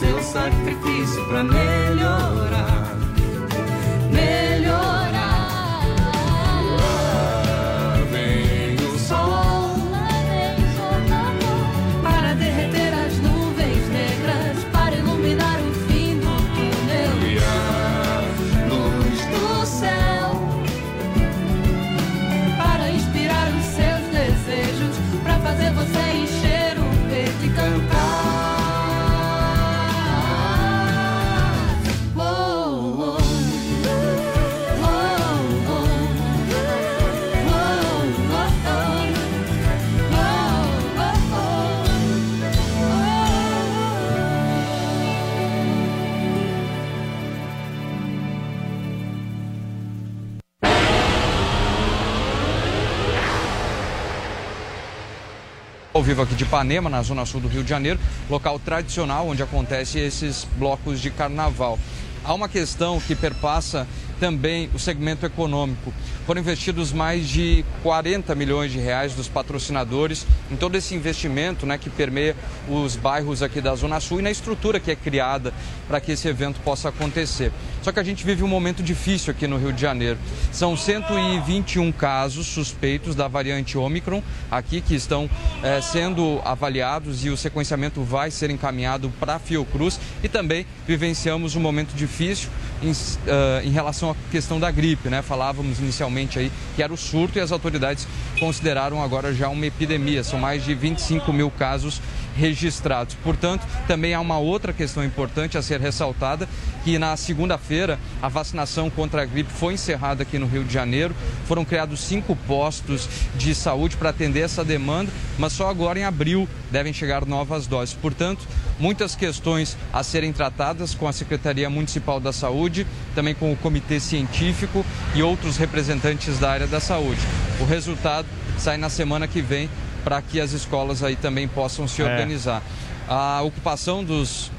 Seu sacrifício pra melhorar, vivo aqui de Ipanema, na zona sul do Rio de Janeiro, local tradicional onde acontecem esses blocos de carnaval. Há uma questão que perpassa também o segmento econômico. Foram investidos mais de 40 milhões de reais dos patrocinadores em todo esse investimento né, que permeia os bairros aqui da Zona Sul e na estrutura que é criada para que esse evento possa acontecer. Só que a gente vive um momento difícil aqui no Rio de Janeiro. São 121 casos suspeitos da variante Omicron aqui que estão eh, sendo avaliados e o sequenciamento vai ser encaminhado para Fiocruz e também vivenciamos um momento difícil em, eh, em relação à questão da gripe, né? Falávamos inicialmente aí que era o surto e as autoridades consideraram agora já uma epidemia. São mais de 25 mil casos registrados. Portanto, também há uma outra questão importante a ser ressaltada, que na segunda-feira a vacinação contra a gripe foi encerrada aqui no Rio de Janeiro. Foram criados cinco postos de saúde para atender essa demanda, mas só agora em abril devem chegar novas doses. Portanto, muitas questões a serem tratadas com a Secretaria Municipal da Saúde, também com o Comitê Científico e outros representantes da área da saúde. O resultado sai na semana que vem para que as escolas aí também possam se É. organizar. A ocupação dos,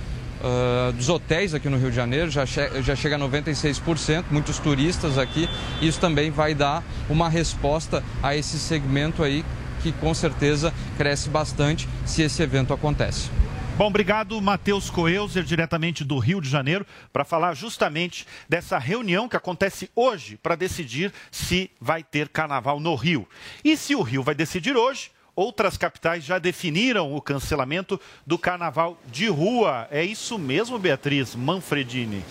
ah, dos hotéis aqui no Rio de Janeiro já, che já chega a 96%, muitos turistas aqui. Isso também vai dar uma resposta a esse segmento aí que com certeza cresce bastante se esse evento acontece. Bom, obrigado, Matheus Coelzer, diretamente do Rio de Janeiro, para falar justamente dessa reunião que acontece hoje para decidir se vai ter carnaval no Rio. E se o Rio vai decidir hoje, outras capitais já definiram o cancelamento do carnaval de rua. É isso mesmo, Beatriz Manfredini?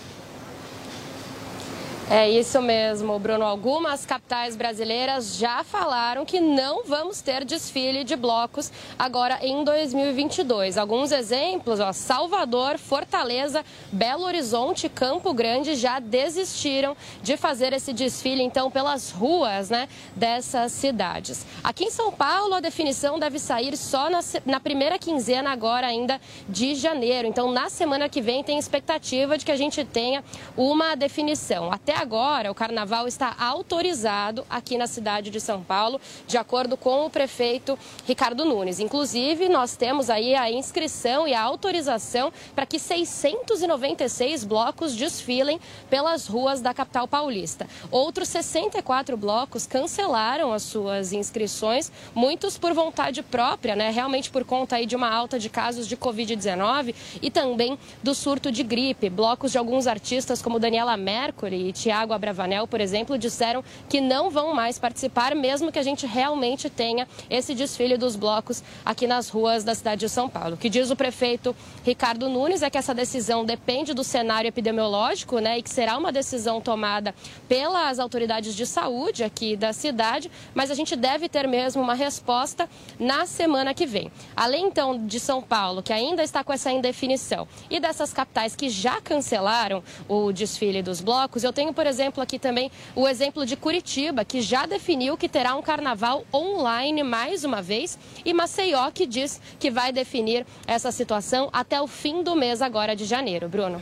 É isso mesmo, Bruno. Algumas capitais brasileiras já falaram que não vamos ter desfile de blocos agora em 2022. Alguns exemplos, ó, Salvador, Fortaleza, Belo Horizonte Campo Grande já desistiram de fazer esse desfile, então, pelas ruas né, dessas cidades. Aqui em São Paulo, a definição deve sair só na, na primeira quinzena agora ainda de janeiro. Então, na semana que vem, tem expectativa de que a gente tenha uma definição. Até agora o carnaval está autorizado aqui na cidade de São Paulo, de acordo com o prefeito Ricardo Nunes. Inclusive, nós temos aí a inscrição e a autorização para que 696 blocos desfilem pelas ruas da capital paulista. Outros 64 blocos cancelaram as suas inscrições, muitos por vontade própria, né? Realmente por conta aí de uma alta de casos de Covid-19 e também do surto de gripe. Blocos de alguns artistas como Daniela Mercury e Tiago Abravanel, por exemplo, disseram que não vão mais participar, mesmo que a gente realmente tenha esse desfile dos blocos aqui nas ruas da cidade de São Paulo. O que diz o prefeito Ricardo Nunes é que essa decisão depende do cenário epidemiológico, né, e que será uma decisão tomada pelas autoridades de saúde aqui da cidade, mas a gente deve ter mesmo uma resposta na semana que vem. Além então de São Paulo, que ainda está com essa indefinição, e dessas capitais que já cancelaram o desfile dos blocos, eu tenho, por exemplo, aqui também o exemplo de Curitiba, que já definiu que terá um carnaval online mais uma vez, e Maceió, que diz que vai definir essa situação até o fim do mês agora de janeiro. Bruno.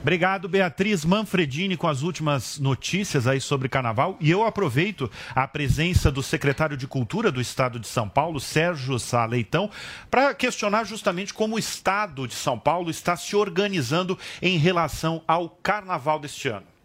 Obrigado, Beatriz Manfredini, com as últimas notícias aí sobre carnaval. E eu aproveito a presença do secretário de Cultura do Estado de São Paulo, Sérgio Sá Leitão, para questionar justamente como o Estado de São Paulo está se organizando em relação ao carnaval deste ano.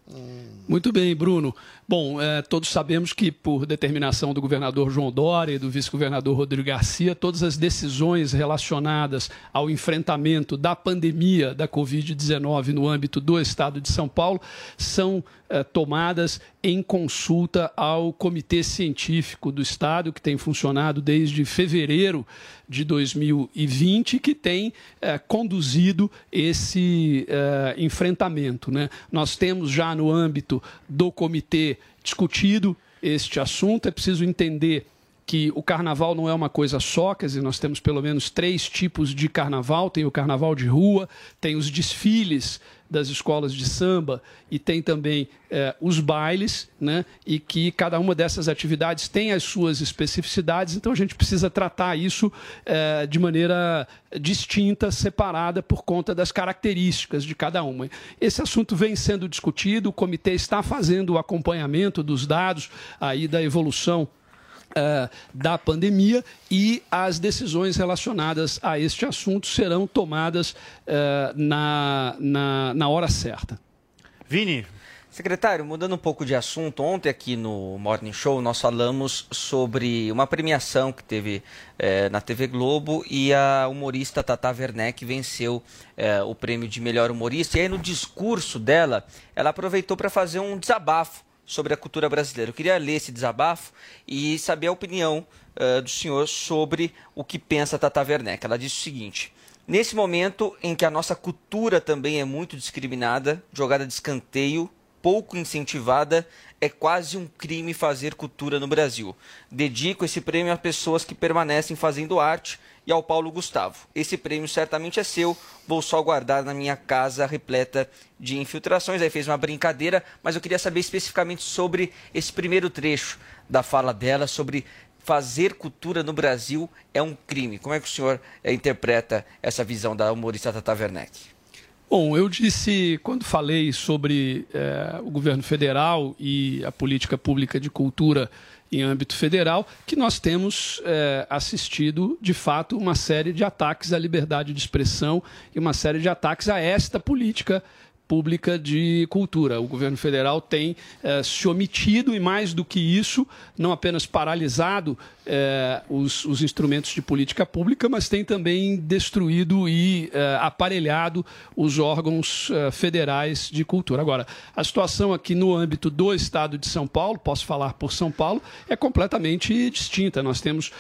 Muito bem, Bruno. Bom, eh, todos sabemos que, por determinação do governador João Dória e do vice-governador Rodrigo Garcia, todas as decisões relacionadas ao enfrentamento da pandemia da Covid-19 no âmbito do estado de São Paulo são eh, tomadas em consulta ao Comitê Científico do Estado, que tem funcionado desde fevereiro de 2020, que tem eh, conduzido esse eh, enfrentamento. Né? Nós temos já no âmbito do comitê discutido este assunto, é preciso entender que o carnaval não é uma coisa só, quer dizer, nós temos pelo menos três tipos de carnaval: tem o carnaval de rua, tem os desfiles das escolas de samba e tem também eh, os bailes, né? E que cada uma dessas atividades tem as suas especificidades, então a gente precisa tratar isso eh, de maneira distinta, separada por conta das características de cada uma. Esse assunto vem sendo discutido, o comitê está fazendo o acompanhamento dos dados aí da evolução eh, da pandemia e as decisões relacionadas a este assunto serão tomadas eh, na, na, na hora certa. Vini. Secretário, mudando um pouco de assunto, ontem aqui no Morning Show nós falamos sobre uma premiação que teve eh, na TV Globo e a humorista Tata Werneck venceu eh, o prêmio de melhor humorista. E aí no discurso dela, ela aproveitou para fazer um desabafo sobre a cultura brasileira. Eu queria ler esse desabafo e saber a opinião uh, do senhor sobre o que pensa Tata Werneck. Ela disse o seguinte: Nesse momento em que a nossa cultura também é muito discriminada, jogada de escanteio, pouco incentivada, é quase um crime fazer cultura no Brasil. Dedico esse prêmio a pessoas que permanecem fazendo arte e ao Paulo Gustavo. Esse prêmio certamente é seu, vou só guardar na minha casa repleta de infiltrações. Aí fez uma brincadeira, mas eu queria saber especificamente sobre esse primeiro trecho da fala dela, sobre fazer cultura no Brasil é um crime. Como é que o senhor eh, interpreta essa visão da humorista Tata Werneck? Bom, eu disse, quando falei sobre eh, o governo federal e a política pública de cultura em âmbito federal, que nós temos eh, assistido, de fato, uma série de ataques à liberdade de expressão e uma série de ataques a esta política pública de cultura. O governo federal tem eh, se omitido e, mais do que isso, não apenas paralisado eh, os, os, instrumentos de política pública, mas tem também destruído e eh, aparelhado os órgãos federais de cultura. Agora, a situação aqui no âmbito do Estado de São Paulo, posso falar por São Paulo, é completamente distinta. Nós temos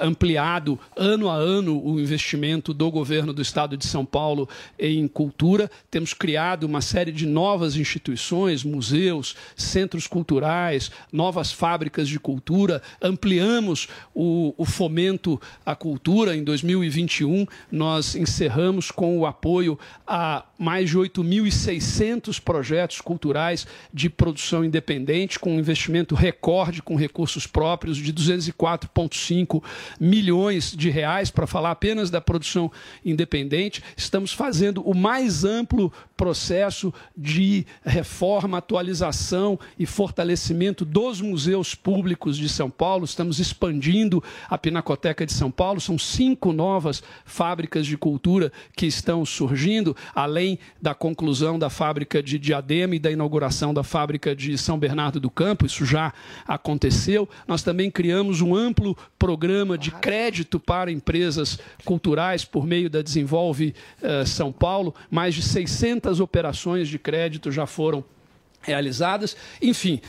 ampliado ano a ano o investimento do governo do Estado de São Paulo em cultura, temos criado uma série de novas instituições, museus, centros culturais, novas fábricas de cultura, ampliamos o, o fomento à cultura. Em 2021, nós encerramos com o apoio a mais de 8.600 projetos culturais de produção independente, com um investimento recorde com recursos próprios de 204,5 milhões de reais, para falar apenas da produção independente. Estamos fazendo o mais amplo processo processo de reforma, atualização e fortalecimento dos museus públicos de São Paulo. Estamos expandindo a Pinacoteca de São Paulo. São cinco novas fábricas de cultura que estão surgindo, além da conclusão da fábrica de Diadema e da inauguração da fábrica de São Bernardo do Campo. Isso já aconteceu. Nós também criamos um amplo programa de crédito para empresas culturais por meio da Desenvolve eh, São Paulo. Mais de 600 operações de crédito já foram realizadas. Enfim,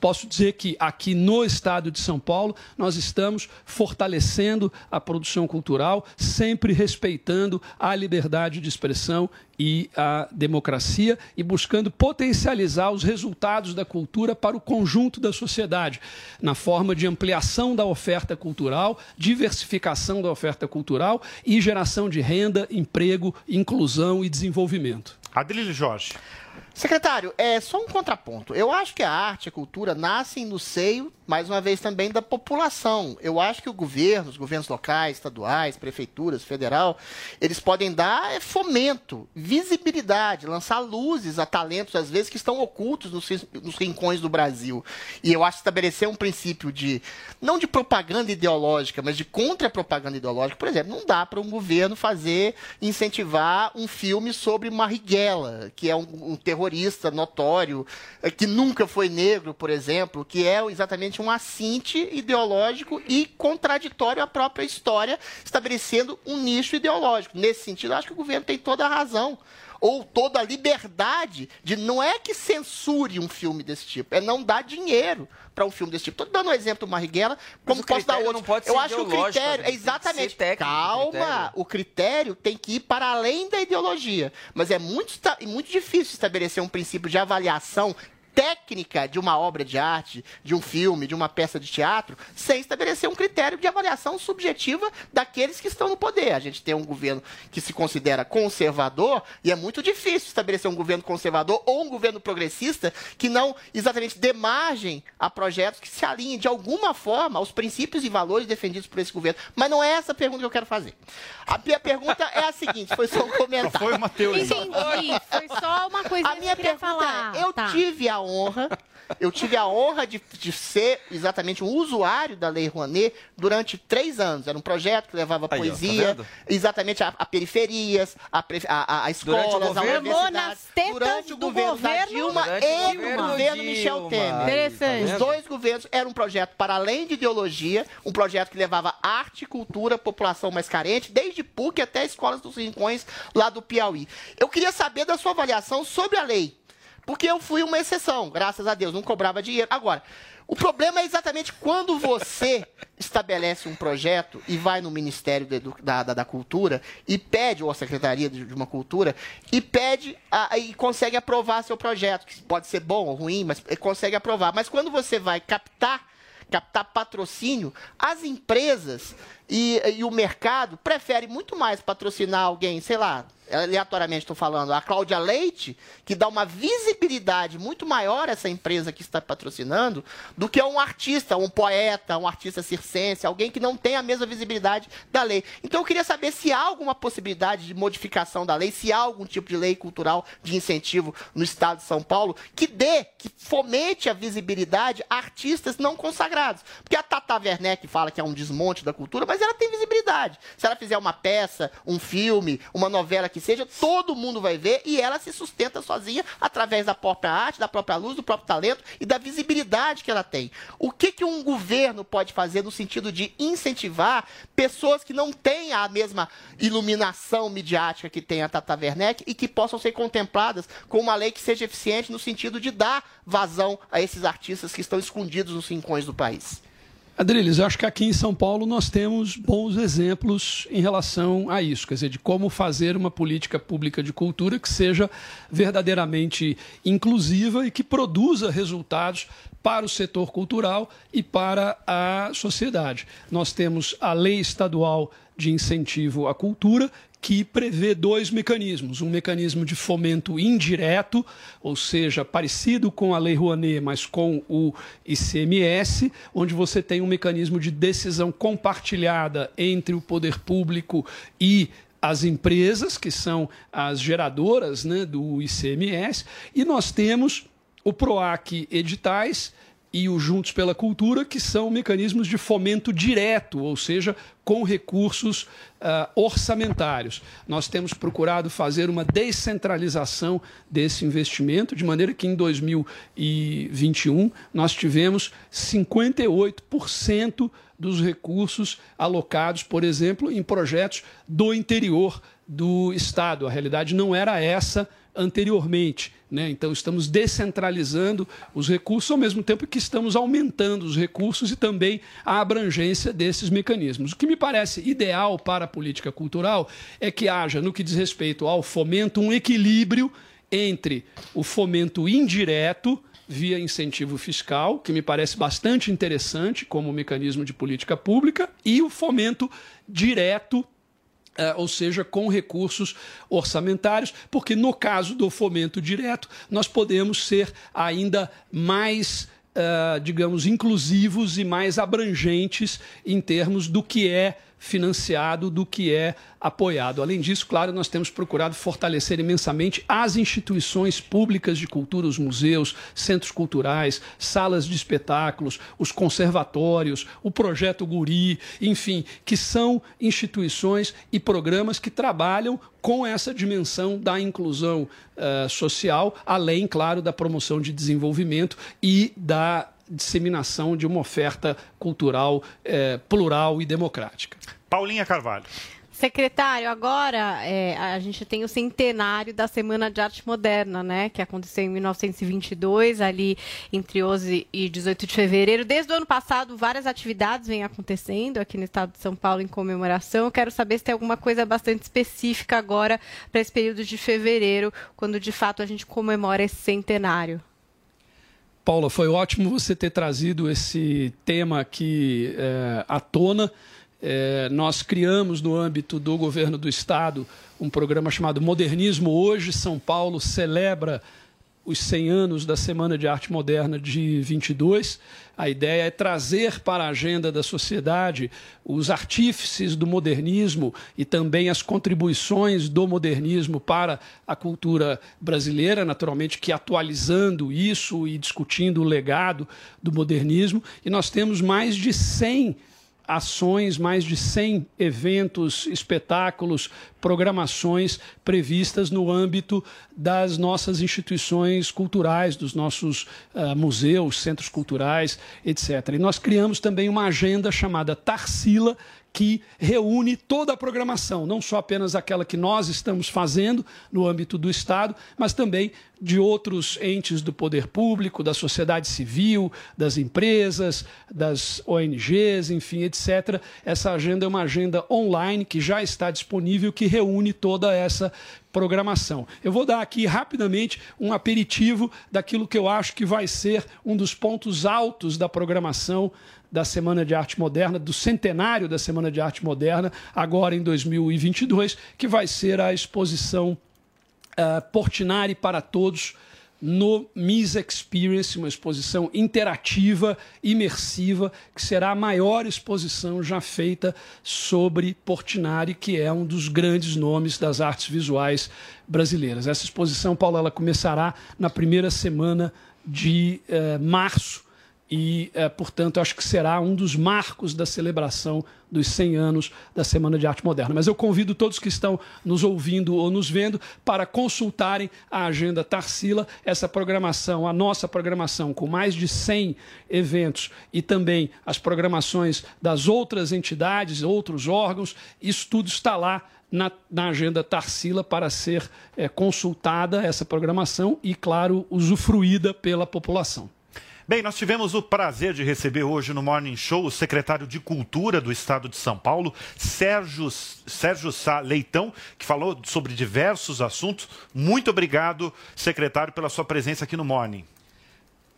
posso dizer que aqui no estado de São Paulo nós estamos fortalecendo a produção cultural, sempre respeitando a liberdade de expressão e a democracia e buscando potencializar os resultados da cultura para o conjunto da sociedade, na forma de ampliação da oferta cultural, diversificação da oferta cultural e geração de renda, emprego, inclusão e desenvolvimento. Adrilho Jorge. Secretário, é só um contraponto. Eu acho que a arte e a cultura nascem no seio, mais uma vez, também da população. Eu acho que o governo, os governos locais, estaduais, prefeituras, federal, eles podem dar é, fomento, visibilidade, lançar luzes a talentos, às vezes, que estão ocultos nos, nos rincões do Brasil. E eu acho estabelecer um princípio de, não de propaganda ideológica, mas de contra-propaganda ideológica, por exemplo, não dá para um governo fazer, incentivar um filme sobre Marighella, que é um, um terrorista notório, eh, que nunca foi negro, por exemplo, que é exatamente um assinte ideológico e contraditório à própria história, estabelecendo um nicho ideológico. Nesse sentido, acho que o governo tem toda a razão ou toda a liberdade de não é que censure um filme desse tipo, é não dar dinheiro para um filme desse tipo. Estou dando um exemplo do Marighella, como posso dar outro. Não pode Eu ser acho que o critério, né? exatamente, técnico, calma, critério. o critério tem que ir para além da ideologia, mas é muito, muito difícil estabelecer um princípio de avaliação técnica de uma obra de arte, de um filme, de uma peça de teatro, sem estabelecer um critério de avaliação subjetiva daqueles que estão no poder. A gente tem um governo que se considera conservador e é muito difícil estabelecer um governo conservador ou um governo progressista que não exatamente dê margem a projetos que se alinhem de alguma forma aos princípios e valores defendidos por esse governo. Mas não é essa a pergunta que eu quero fazer. A minha pergunta é a seguinte, foi só um comentário. foi uma teoria. Entendi. Foi só uma coisa A que minha eu queria pergunta falar. é, eu Tá. tive a honra, eu tive a honra de, de ser exatamente um usuário da Lei Rouanet durante três anos. Era um projeto que levava Aí, ó, tá poesia, exatamente a, a periferias, a, a, a- escolas, Durante o governo? Universidade. Durante o do governo, da governo Dilma Durante o e o governo governo Dilma. Michel Temer. Interessante. Os dois governos era um projeto para além de ideologia, um projeto que levava arte, cultura, população mais carente, desde PUC até escolas dos rincões lá do Piauí. Eu queria saber da sua avaliação sobre a lei. Porque eu fui uma exceção, graças a Deus, não cobrava dinheiro. Agora, o problema é exatamente quando você estabelece um projeto e vai no Ministério da, da, da- Cultura e pede, ou a Secretaria de, uma Cultura, e pede a- e consegue aprovar seu projeto, que pode ser bom ou ruim, mas consegue aprovar. Mas quando você vai captar captar patrocínio, as empresas e, e o mercado preferem muito mais patrocinar alguém, sei lá, aleatoriamente estou falando, a Cláudia Leite, que dá uma visibilidade muito maior a essa empresa que está patrocinando, do que um artista, um poeta, um artista circense, alguém que não tem a mesma visibilidade da lei. Então eu queria saber se há alguma possibilidade de modificação da lei, se há algum tipo de lei cultural de incentivo no estado de São Paulo que dê, que fomente a visibilidade a artistas não consagrados. Porque a Tata Werneck fala que é um desmonte da cultura, mas ela tem visibilidade. Se ela fizer uma peça, um filme, uma novela que seja, todo mundo vai ver e ela se sustenta sozinha através da própria arte, da própria luz, do próprio talento e da visibilidade que ela tem. O que, que um governo pode fazer no sentido de incentivar pessoas que não têm a mesma iluminação midiática que tem a Tata Werneck e que possam ser contempladas com uma lei que seja eficiente no sentido de dar vazão a esses artistas que estão escondidos nos rincões do país? Adriles, eu acho que aqui em São Paulo nós temos bons exemplos em relação a isso, quer dizer, de como fazer uma política pública de cultura que seja verdadeiramente inclusiva e que produza resultados para o setor cultural e para a sociedade. Nós temos a lei estadual de incentivo à cultura, que prevê dois mecanismos. Um mecanismo de fomento indireto, ou seja, parecido com a Lei Rouanet, mas com o ICMS, onde você tem um mecanismo de decisão compartilhada entre o poder público e as empresas, que são as geradoras né, do ICMS, e nós temos o PROAC Editais e o Juntos pela Cultura, que são mecanismos de fomento direto, ou seja, com recursos ah, orçamentários. Nós temos procurado fazer uma descentralização desse investimento, de maneira que em 2021 nós tivemos 58% dos recursos alocados, por exemplo, em projetos do interior do Estado. A realidade não era essa anteriormente. Né? Então, estamos descentralizando os recursos, ao mesmo tempo que estamos aumentando os recursos e também a abrangência desses mecanismos. O que me parece ideal para a política cultural é que haja, no que diz respeito ao fomento, um equilíbrio entre o fomento indireto via incentivo fiscal, que me parece bastante interessante como mecanismo de política pública, e o fomento direto Uh, ou seja, com recursos orçamentários, porque no caso do fomento direto, nós podemos ser ainda mais, uh, digamos, inclusivos e mais abrangentes em termos do que é financiado do que é apoiado. Além disso, claro, nós temos procurado fortalecer imensamente as instituições públicas de cultura, os museus, centros culturais, salas de espetáculos, os conservatórios, o projeto Guri, enfim, que são instituições e programas que trabalham com essa dimensão da inclusão uh, social, além, claro, da promoção de desenvolvimento e da disseminação de uma oferta cultural eh, plural e democrática. Paulinha Carvalho. Secretário, agora é, a gente tem o centenário da Semana de Arte Moderna, né? Que aconteceu em 1922, ali entre 11 e 18 de fevereiro. Desde o ano passado, várias atividades vêm acontecendo aqui no estado de São Paulo em comemoração. Eu quero saber se tem alguma coisa bastante específica agora para esse período de fevereiro, quando de fato a gente comemora esse centenário. Paula, foi ótimo você ter trazido esse tema aqui é, à tona. É, nós criamos no âmbito do governo do estado um programa chamado Modernismo Hoje. São Paulo celebra os 100 anos da Semana de Arte Moderna de 22. A ideia é trazer para a agenda da sociedade os artífices do modernismo e também as contribuições do modernismo para a cultura brasileira, naturalmente que atualizando isso e discutindo o legado do modernismo. E nós temos mais de 100 ações, mais de 100 eventos, espetáculos, programações previstas no âmbito das nossas instituições culturais, dos nossos uh, museus, centros culturais, etc. E nós criamos também uma agenda chamada Tarsila, que reúne toda a programação, não só apenas aquela que nós estamos fazendo no âmbito do Estado, mas também de outros entes do poder público, da sociedade civil, das empresas, das ONGs, enfim, etc. Essa agenda é uma agenda online que já está disponível, que reúne toda essa programação. Eu vou dar aqui rapidamente um aperitivo daquilo que eu acho que vai ser um dos pontos altos da programação da Semana de Arte Moderna, do centenário da Semana de Arte Moderna, agora em 2022, que vai ser a exposição uh, Portinari para Todos no Miss Experience, uma exposição interativa, imersiva, que será a maior exposição já feita sobre Portinari, que é um dos grandes nomes das artes visuais brasileiras. Essa exposição, Paulo, ela começará na primeira semana de uh, março e, é, portanto, acho que será um dos marcos da celebração dos 100 anos da Semana de Arte Moderna. Mas eu convido todos que estão nos ouvindo ou nos vendo para consultarem a agenda Tarsila, essa programação, a nossa programação, com mais de 100 eventos e também as programações das outras entidades, outros órgãos, isso tudo está lá na, na, agenda Tarsila para ser é, consultada essa programação e, claro, usufruída pela população. Bem, nós tivemos o prazer de receber hoje no Morning Show o secretário de Cultura do Estado de São Paulo, Sérgio, Sérgio Sá Leitão, que falou sobre diversos assuntos. Muito obrigado, secretário, pela sua presença aqui no Morning.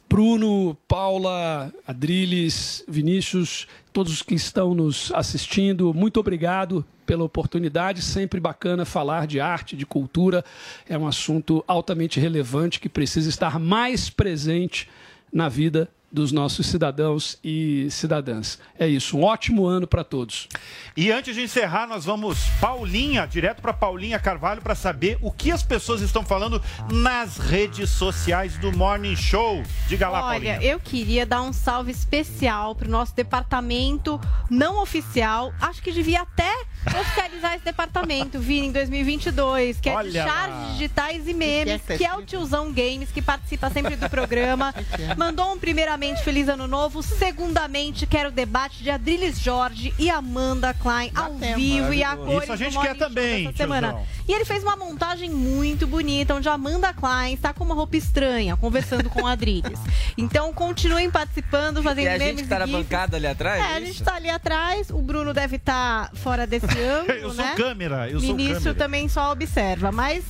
Bruno, Paula, Adriles, Vinícius, todos os que estão nos assistindo, muito obrigado pela oportunidade. Sempre bacana falar de arte, de cultura. É um assunto altamente relevante que precisa estar mais presente na vida dos nossos cidadãos e cidadãs. É isso, um ótimo ano para todos. E antes de encerrar, nós vamos Paulinha, direto para Paulinha Carvalho para saber o que as pessoas estão falando nas redes sociais do Morning Show. Diga lá, Olha, Paulinha. eu queria dar um salve especial pro nosso departamento não oficial. Acho que devia até oficializar esse departamento, Vini, em 2022, que é de Olha charges lá. digitais e memes, que é que é o tiozão Games, que participa sempre do programa. Mandou um primeiramente feliz ano novo, segundamente quero o debate de Adriles Jorge e Amanda Klein ao vivo e a cores Isso a gente quer também, semana. E ele fez uma montagem muito bonita, onde a Amanda Klein está com uma roupa estranha, conversando com a Adriles. Então continuem participando, fazendo E a memes gente que tá e na bancada ali atrás? É, é a gente tá ali atrás, o Bruno deve estar fora desse ângulo, Eu sou né? câmera, eu o sou câmera. também só observa, mas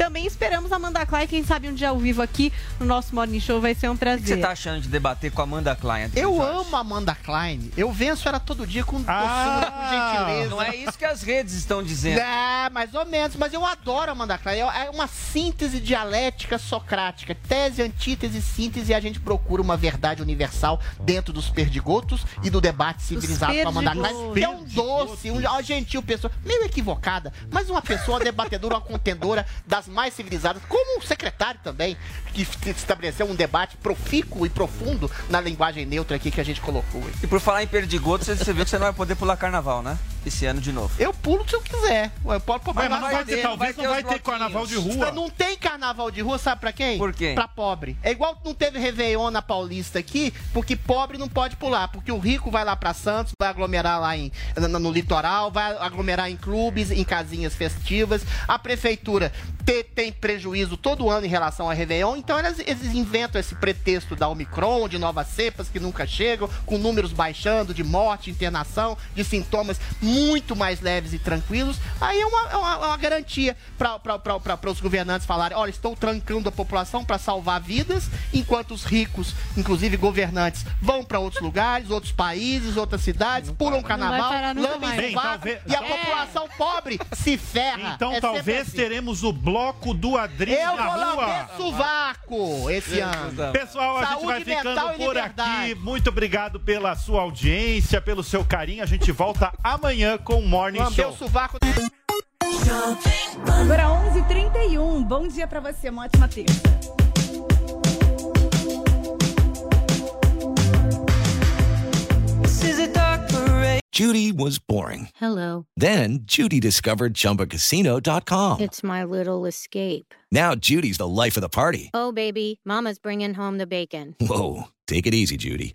também esperamos a Amanda Klein, quem sabe um dia ao vivo aqui no nosso Morning Show vai ser um O que você prazer. tá achando de debater com a Amanda Klein? Eu Jorge? amo a Amanda Klein. Eu venço ela todo dia com doçura, Ah! com gentileza. Não é isso que as redes estão dizendo. É, mais ou menos. Mas eu adoro a Amanda Klein. É uma síntese dialética socrática. Tese, antítese, síntese. E a gente procura uma verdade universal dentro dos perdigotos e do debate civilizado com a Amanda Klein. Que é um doce, um, uma gentil pessoa. Meio equivocada, mas uma pessoa debatedora, uma contendora das mais civilizadas. Como o secretário também, que estabeleceu um debate profícuo e profundo na linguagem neutra aqui que a gente colocou. E por falar em perdigoto, você, você viu que você não vai poder pular carnaval, né? Esse ano de novo. Eu pulo se eu quiser. Eu posso Mas não vai vai ter, talvez vai não vai ter carnaval de rua. Não tem carnaval de rua, sabe pra quem? Por quê? Pra pobre. É igual não teve Réveillon na Paulista aqui, porque pobre não pode pular. Porque o rico vai lá pra Santos, vai aglomerar lá em, no, no litoral, vai aglomerar em clubes, em casinhas festivas. A prefeitura te- tem prejuízo todo ano em relação ao Réveillon, então elas, eles inventam esse pretexto da Omicron, de novas cepas que nunca chegam, com números baixando, de morte, internação, de sintomas muito mais leves e tranquilos. Aí é uma, é uma- é uma garantia para os governantes falarem: olha, estou trancando a população para salvar vidas, enquanto os ricos, inclusive governantes, vão para outros lugares, outros países, outras cidades, pulam carnaval, parar nunca lambem sovaco, talvez- e a É. população pobre se ferra. Então É talvez assim. teremos o bloco do Adriles Eu na vou rua. lamber sovaco esse ano. Pessoal, a gente Saúde vai mental ficando e por liberdade. aqui. Muito obrigado pela sua audiência, pelo seu carinho. A gente volta amanhã com o Morning Lamber o Show. sovaco. Agora 11h31. Um. Bom dia pra você, uma ótima terça. Judy was boring. Hello. Then Judy discovered ChumbaCasino.com. It's my little escape. Now Judy's the life of the party. Oh, baby, Mama's bringing home the bacon. Whoa, take it easy, Judy.